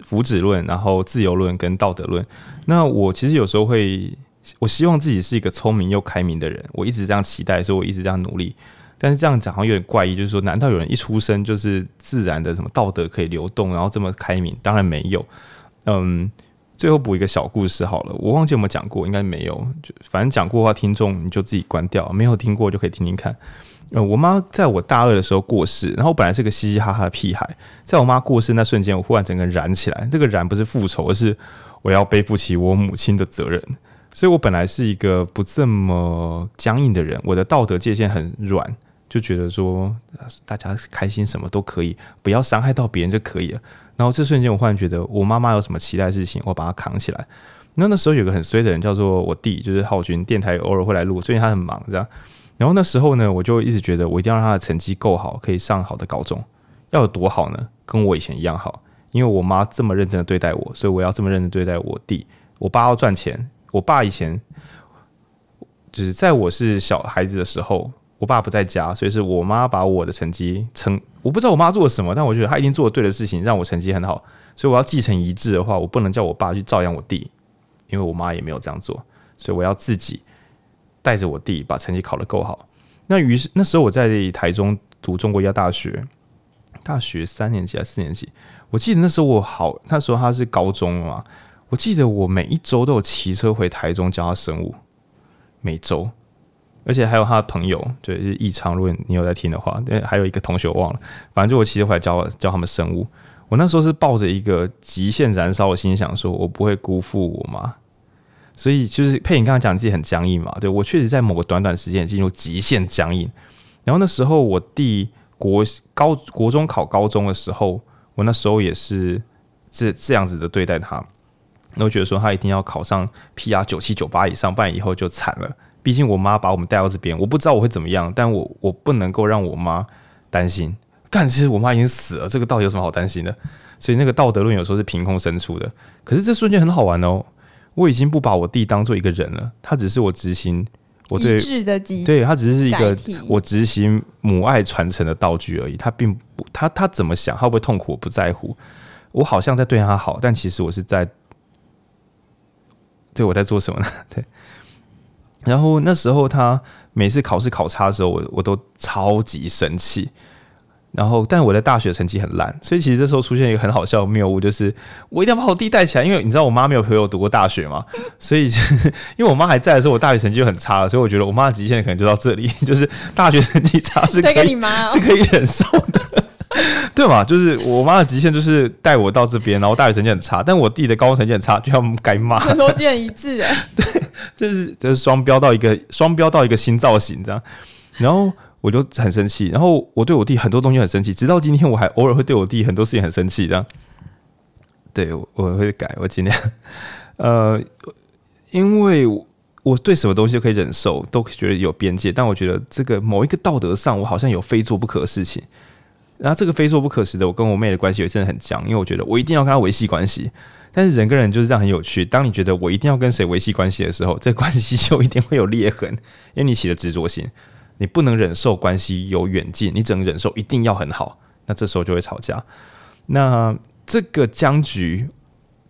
福祉论，然后自由论跟道德论。那我其实有时候会，我希望自己是一个聪明又开明的人。我一直这样期待，所以我一直这样努力。但是这样讲好像有点怪异，就是说，难道有人一出生就是自然的什么道德可以流动，然后这么开明？当然没有。嗯，最后补一个小故事好了，我忘记有没有讲过，应该没有。就反正讲过的话，听众你就自己关掉。没有听过就可以听听看。呃，我妈在我大二的时候过世，然后我本来是个嘻嘻哈哈的屁孩，在我妈过世那瞬间，我忽然整个燃起来。这个燃不是复仇，而是我要背负起我母亲的责任。所以我本来是一个不这么僵硬的人，我的道德界限很软，就觉得说大家开心什么都可以，不要伤害到别人就可以了。然后这瞬间，我忽然觉得我妈妈有什么期待事情，我把她扛起来。那那时候有个很衰的人，叫做我弟，就是浩军，电台偶尔会来录，最近他很忙，这样。然后那时候呢，我就一直觉得我一定要让他的成绩够好，可以上好的高中。要有多好呢？跟我以前一样好。因为我妈这么认真的对待我，所以我要这么认真对待我弟。我爸要赚钱，我爸以前就是在我是小孩子的时候，我爸不在家，所以是我妈把我的成绩成。我不知道我妈做了什么，但我觉得她一定做了对的事情，让我成绩很好。所以我要继承遗志的话，我不能叫我爸去照养我弟，因为我妈也没有这样做，所以我要自己。带着我弟把成绩考得够好，那于是那时候我在台中读中国医药大学，大学三年级还是四年级？我记得那时候我好，那时候他是高中嘛，我记得我每一周都有骑车回台中教他生物，每周，而且还有他的朋友，对，就是易昌，如果你有在听的话，对，还有一个同学我忘了，反正就我骑车回来教教他们生物，我那时候是抱着一个极限燃烧的心想说，我不会辜负我妈。所以就是佩，你刚刚讲自己很僵硬嘛？对，我确实在某个短短时间进入极限僵硬。然后那时候我弟国高国中考高中的时候，我那时候也是这这样子的对待他。那我觉得说他一定要考上 PR 九七九八以上，不然以后就惨了。毕竟我妈把我们带到这边，我不知道我会怎么样，但我我不能够让我妈担心。但其实我妈已经死了，这个到底有什么好担心的？所以那个道德论有时候是凭空生出的。可是这瞬间很好玩哦。我已经不把我弟当做一个人了，他只是我执行我对对他只是一个我执行母爱传承的道具而已。他并不他他怎么想，他会不会痛苦，我不在乎。我好像在对他好，但其实我是在对我在做什么呢？对。然后那时候他每次考试考差的时候，我我都超级生气。然后，但我在大学成绩很烂，所以其实这时候出现一个很好笑的谬误，就是我一定要把我弟带起来，因为你知道我妈没有陪我读过大学嘛，所以因为我妈还在的时候，我大学成绩就很差了，所以我觉得我妈的极限可能就到这里，就是大学成绩差是可以 是可以忍受的，对嘛？就是我妈的极限就是带我到这边，然后大学成绩很差，但我弟的高中成绩很差，就要该骂，逻辑很一致哎，对，就是就是双标到一个双标到一个新造型这样，然后。我就很生气，然后我对我弟很多东西很生气，直到今天我还偶尔会对我弟很多事情很生气，这样。对，我会改，我尽量。呃，因为我对什么东西都可以忍受，都觉得有边界，但我觉得这个某一个道德上，我好像有非做不可的事情。然后这个非做不可时的，我跟我妹的关系也真的很僵，因为我觉得我一定要跟她维系关系。但是人跟人就是这样很有趣，当你觉得我一定要跟谁维系关系的时候，这关系就一定会有裂痕，因为你起了执着心。你不能忍受关系有远近，你只能忍受一定要很好，那这时候就会吵架。那这个僵局，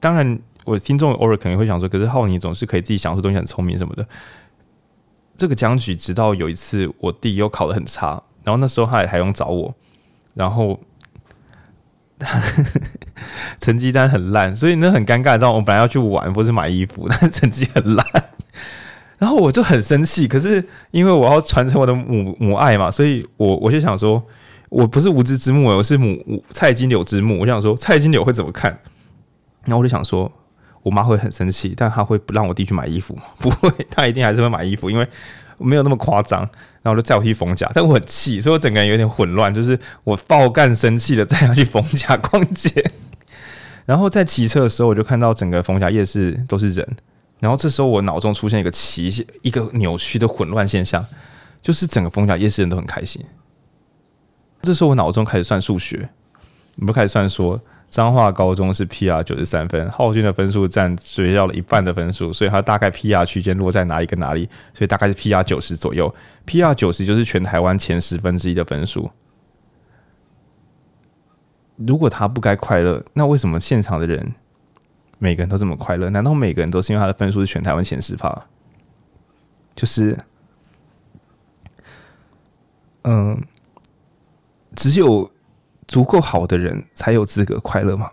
当然我听众偶尔可能会想说，可是浩你总是可以自己想出东西，很聪明什么的。这个僵局，直到有一次我弟又考得很差，然后那时候他也还用找我，然后 成绩单很烂，所以那很尴尬。然后我本来要去玩或是买衣服，但成绩很烂。然后我就很生气，可是因为我要传承我的母母爱嘛，所以我我就想说，我不是无知之幕，我是母菜金柳之幕。我想说，菜金柳会怎么看？然后我就想说，我妈会很生气，但她会不让我弟去买衣服吗？不会，她一定还是会买衣服，因为没有那么夸张。然后我就载我去逢甲，但我很气，所以我整个人有点混乱，就是我爆干生气的载他去逢甲逛街。然后在骑车的时候，我就看到整个逢甲夜市都是人。然后这时候我脑中出现一个奇一个扭曲的混乱现象，就是整个逢甲夜市人都很开心。这时候我脑中开始算数学，我们开始算说。彰化高中是 PR 九十三分，浩俊的分数占学校的一半的分数，所以他大概 PR 区间落在哪里跟哪里，所以大概是 PR 九十左右。PR 九十就是全台湾前十分之一的分数。如果他不该快乐，那为什么现场的人每个人都这么快乐？难道每个人都是因为他的分数是全台湾前十趴？就是，嗯，只有。足够好的人才有资格快乐吗？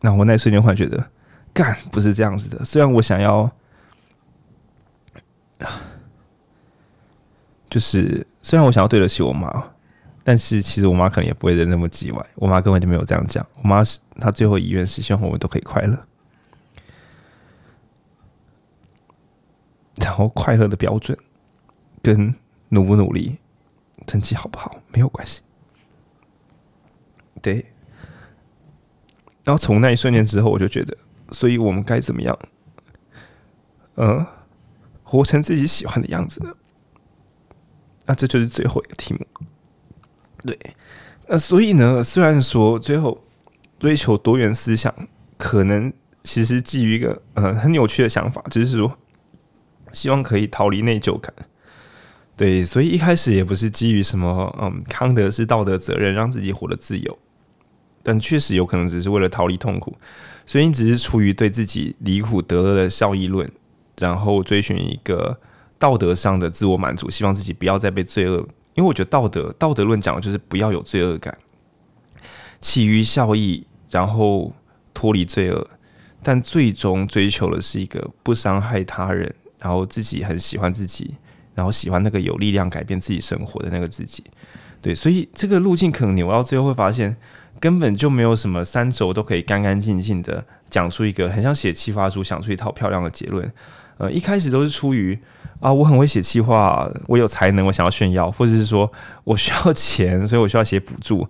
那我那瞬间忽然觉得，干不是这样子的。虽然我想要，就是虽然我想要对得起我妈，但是其实我妈可能也不会那么叽歪。我妈根本就没有这样讲。我妈是她最后遗愿是希望我们都可以快乐，然后快乐的标准跟努不努力、成绩好不好没有关系。对，然后从那一瞬间之后，我就觉得，所以我们该怎么样？嗯，活成自己喜欢的样子呢？那这就是最后一个题目。对，那所以呢，虽然说最后追求多元思想，可能其实基于一个呃很扭曲的想法，就是说希望可以逃离内疚感。对，所以一开始也不是基于什么嗯康德是道德责任，让自己活得自由。但确实有可能只是为了逃离痛苦，所以你只是出于对自己离苦得乐的效益论，然后追寻一个道德上的自我满足，希望自己不要再被罪恶。因为我觉得道德道德论讲的就是不要有罪恶感，起于效益，然后脱离罪恶，但最终追求的是一个不伤害他人，然后自己很喜欢自己，然后喜欢那个有力量改变自己生活的那个自己。对，所以这个路径可能扭到最后会发现。根本就没有什么三轴都可以干干净净的讲出一个很像写企划书，想出一套漂亮的结论。呃，一开始都是出于啊，我很会写企划，我有才能，我想要炫耀，或者是说我需要钱，所以我需要写补助，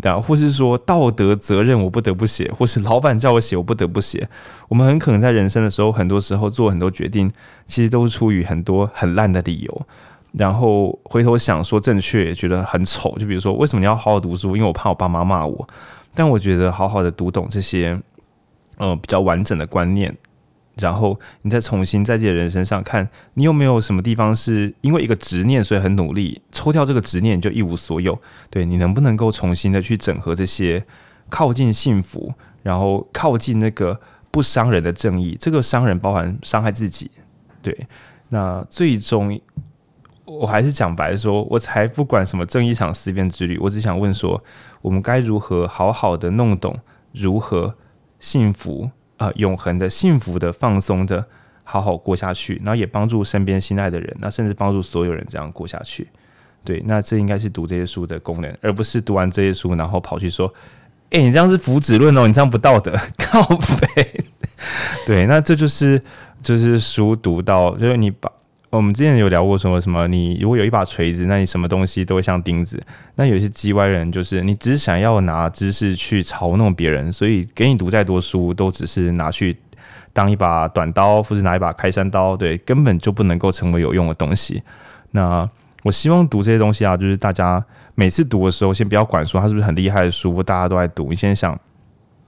对啊，或是说道德责任我不得不写，或是老板叫我写我不得不写。我们很可能在人生的时候，很多时候做很多决定，其实都是出于很多很烂的理由。然后回头想说正确，也觉得很丑。就比如说，为什么你要好好读书？因为我怕我爸妈骂我。但我觉得好好的读懂这些，呃，比较完整的观念，然后你再重新在自己的人生上看，你有没有什么地方是因为一个执念，所以很努力，抽掉这个执念就一无所有？对，你能不能够重新的去整合这些，靠近幸福，然后靠近那个不伤人的正义？这个伤人包含伤害自己。对，那最终。我还是讲白说，我才不管什么正义场思辨之旅，我只想问说，我们该如何好好的弄懂如何幸福、呃，永恒的幸福的放松的好好过下去，然后也帮助身边心爱的人，那甚至帮助所有人这样过下去。对，那这应该是读这些书的功能，而不是读完这些书然后跑去说，哎、你这样是福祉论哦，你这样不道德，靠北。对，那这就是就是书读到，就是你把。我们之前有聊过什么什么？你如果有一把锤子，那你什么东西都会像钉子。那有些叽歪人，就是你只是想要拿知识去嘲弄别人，所以给你读再多书，都只是拿去当一把短刀，或是拿一把开山刀，对，根本就不能够成为有用的东西。那我希望读这些东西啊，就是大家每次读的时候，先不要管说它是不是很厉害的书，大家都在读，你先想，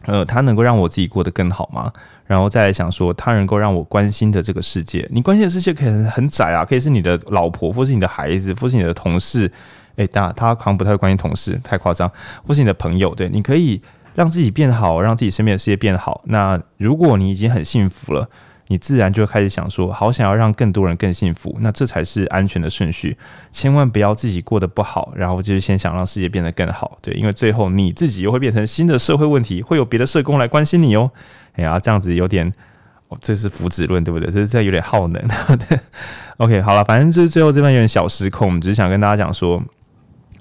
呃，它能够让我自己过得更好吗？然后再来想说，他能够让我关心的这个世界，你关心的世界可以很窄啊，可以是你的老婆，或是你的孩子，或是你的同事。诶，当然他可能不太会关心同事，太夸张，或是你的朋友。对，你可以让自己变好，让自己身边的世界变好。那如果你已经很幸福了，你自然就会开始想说，好想要让更多人更幸福。那这才是安全的顺序，千万不要自己过得不好，然后就是先想让世界变得更好。对，因为最后你自己又会变成新的社会问题，会有别的社工来关心你哦。哎呀，这样子有点，哦，这是福祉论，对不对？这是这有点耗能。OK，好了，反正就是最后这边有点小失控，只是想跟大家讲说，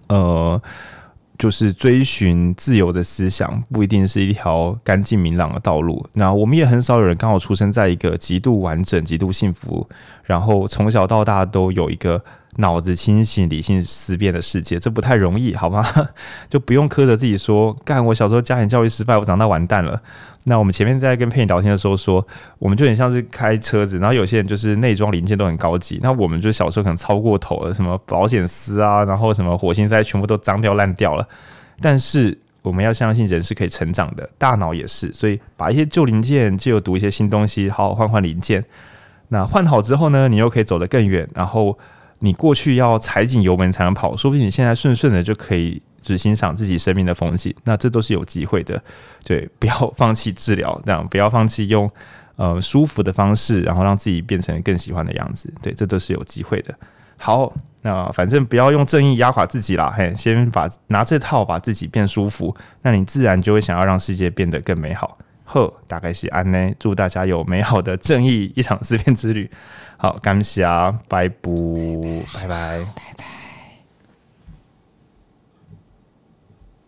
呃，就是追寻自由的思想不一定是一条干净明朗的道路。那我们也很少有人刚好出生在一个极度完整、极度幸福，然后从小到大都有一个脑子清醒、理性思辨的世界，这不太容易，好吗？就不用苛责自己说，干我小时候家庭教育失败，我长大完蛋了。那我们前面在跟佩妮聊天的时候说，我们就很像是开车子，然后有些人就是内装零件都很高级，那我们就小时候可能超过头了，什么保险丝啊，然后什么火星塞全部都脏掉烂掉了。但是我们要相信人是可以成长的，大脑也是，所以把一些旧零件就有读一些新东西，好好换换零件。那换好之后呢，你又可以走得更远。然后你过去要踩紧油门才能跑，说不定你现在顺顺的就可以。只欣赏自己生命的风景，那这都是有机会的。对，不要放弃治疗，这样不要放弃用呃舒服的方式，然后让自己变成更喜欢的样子。对，这都是有机会的。好，那反正不要用正义压垮自己啦。嘿，先把拿这套把自己变舒服，那你自然就会想要让世界变得更美好。呵，大概是安呢。祝大家有美好的正义一场思辨之旅。好，感谢啊，拜拜，拜拜，拜拜。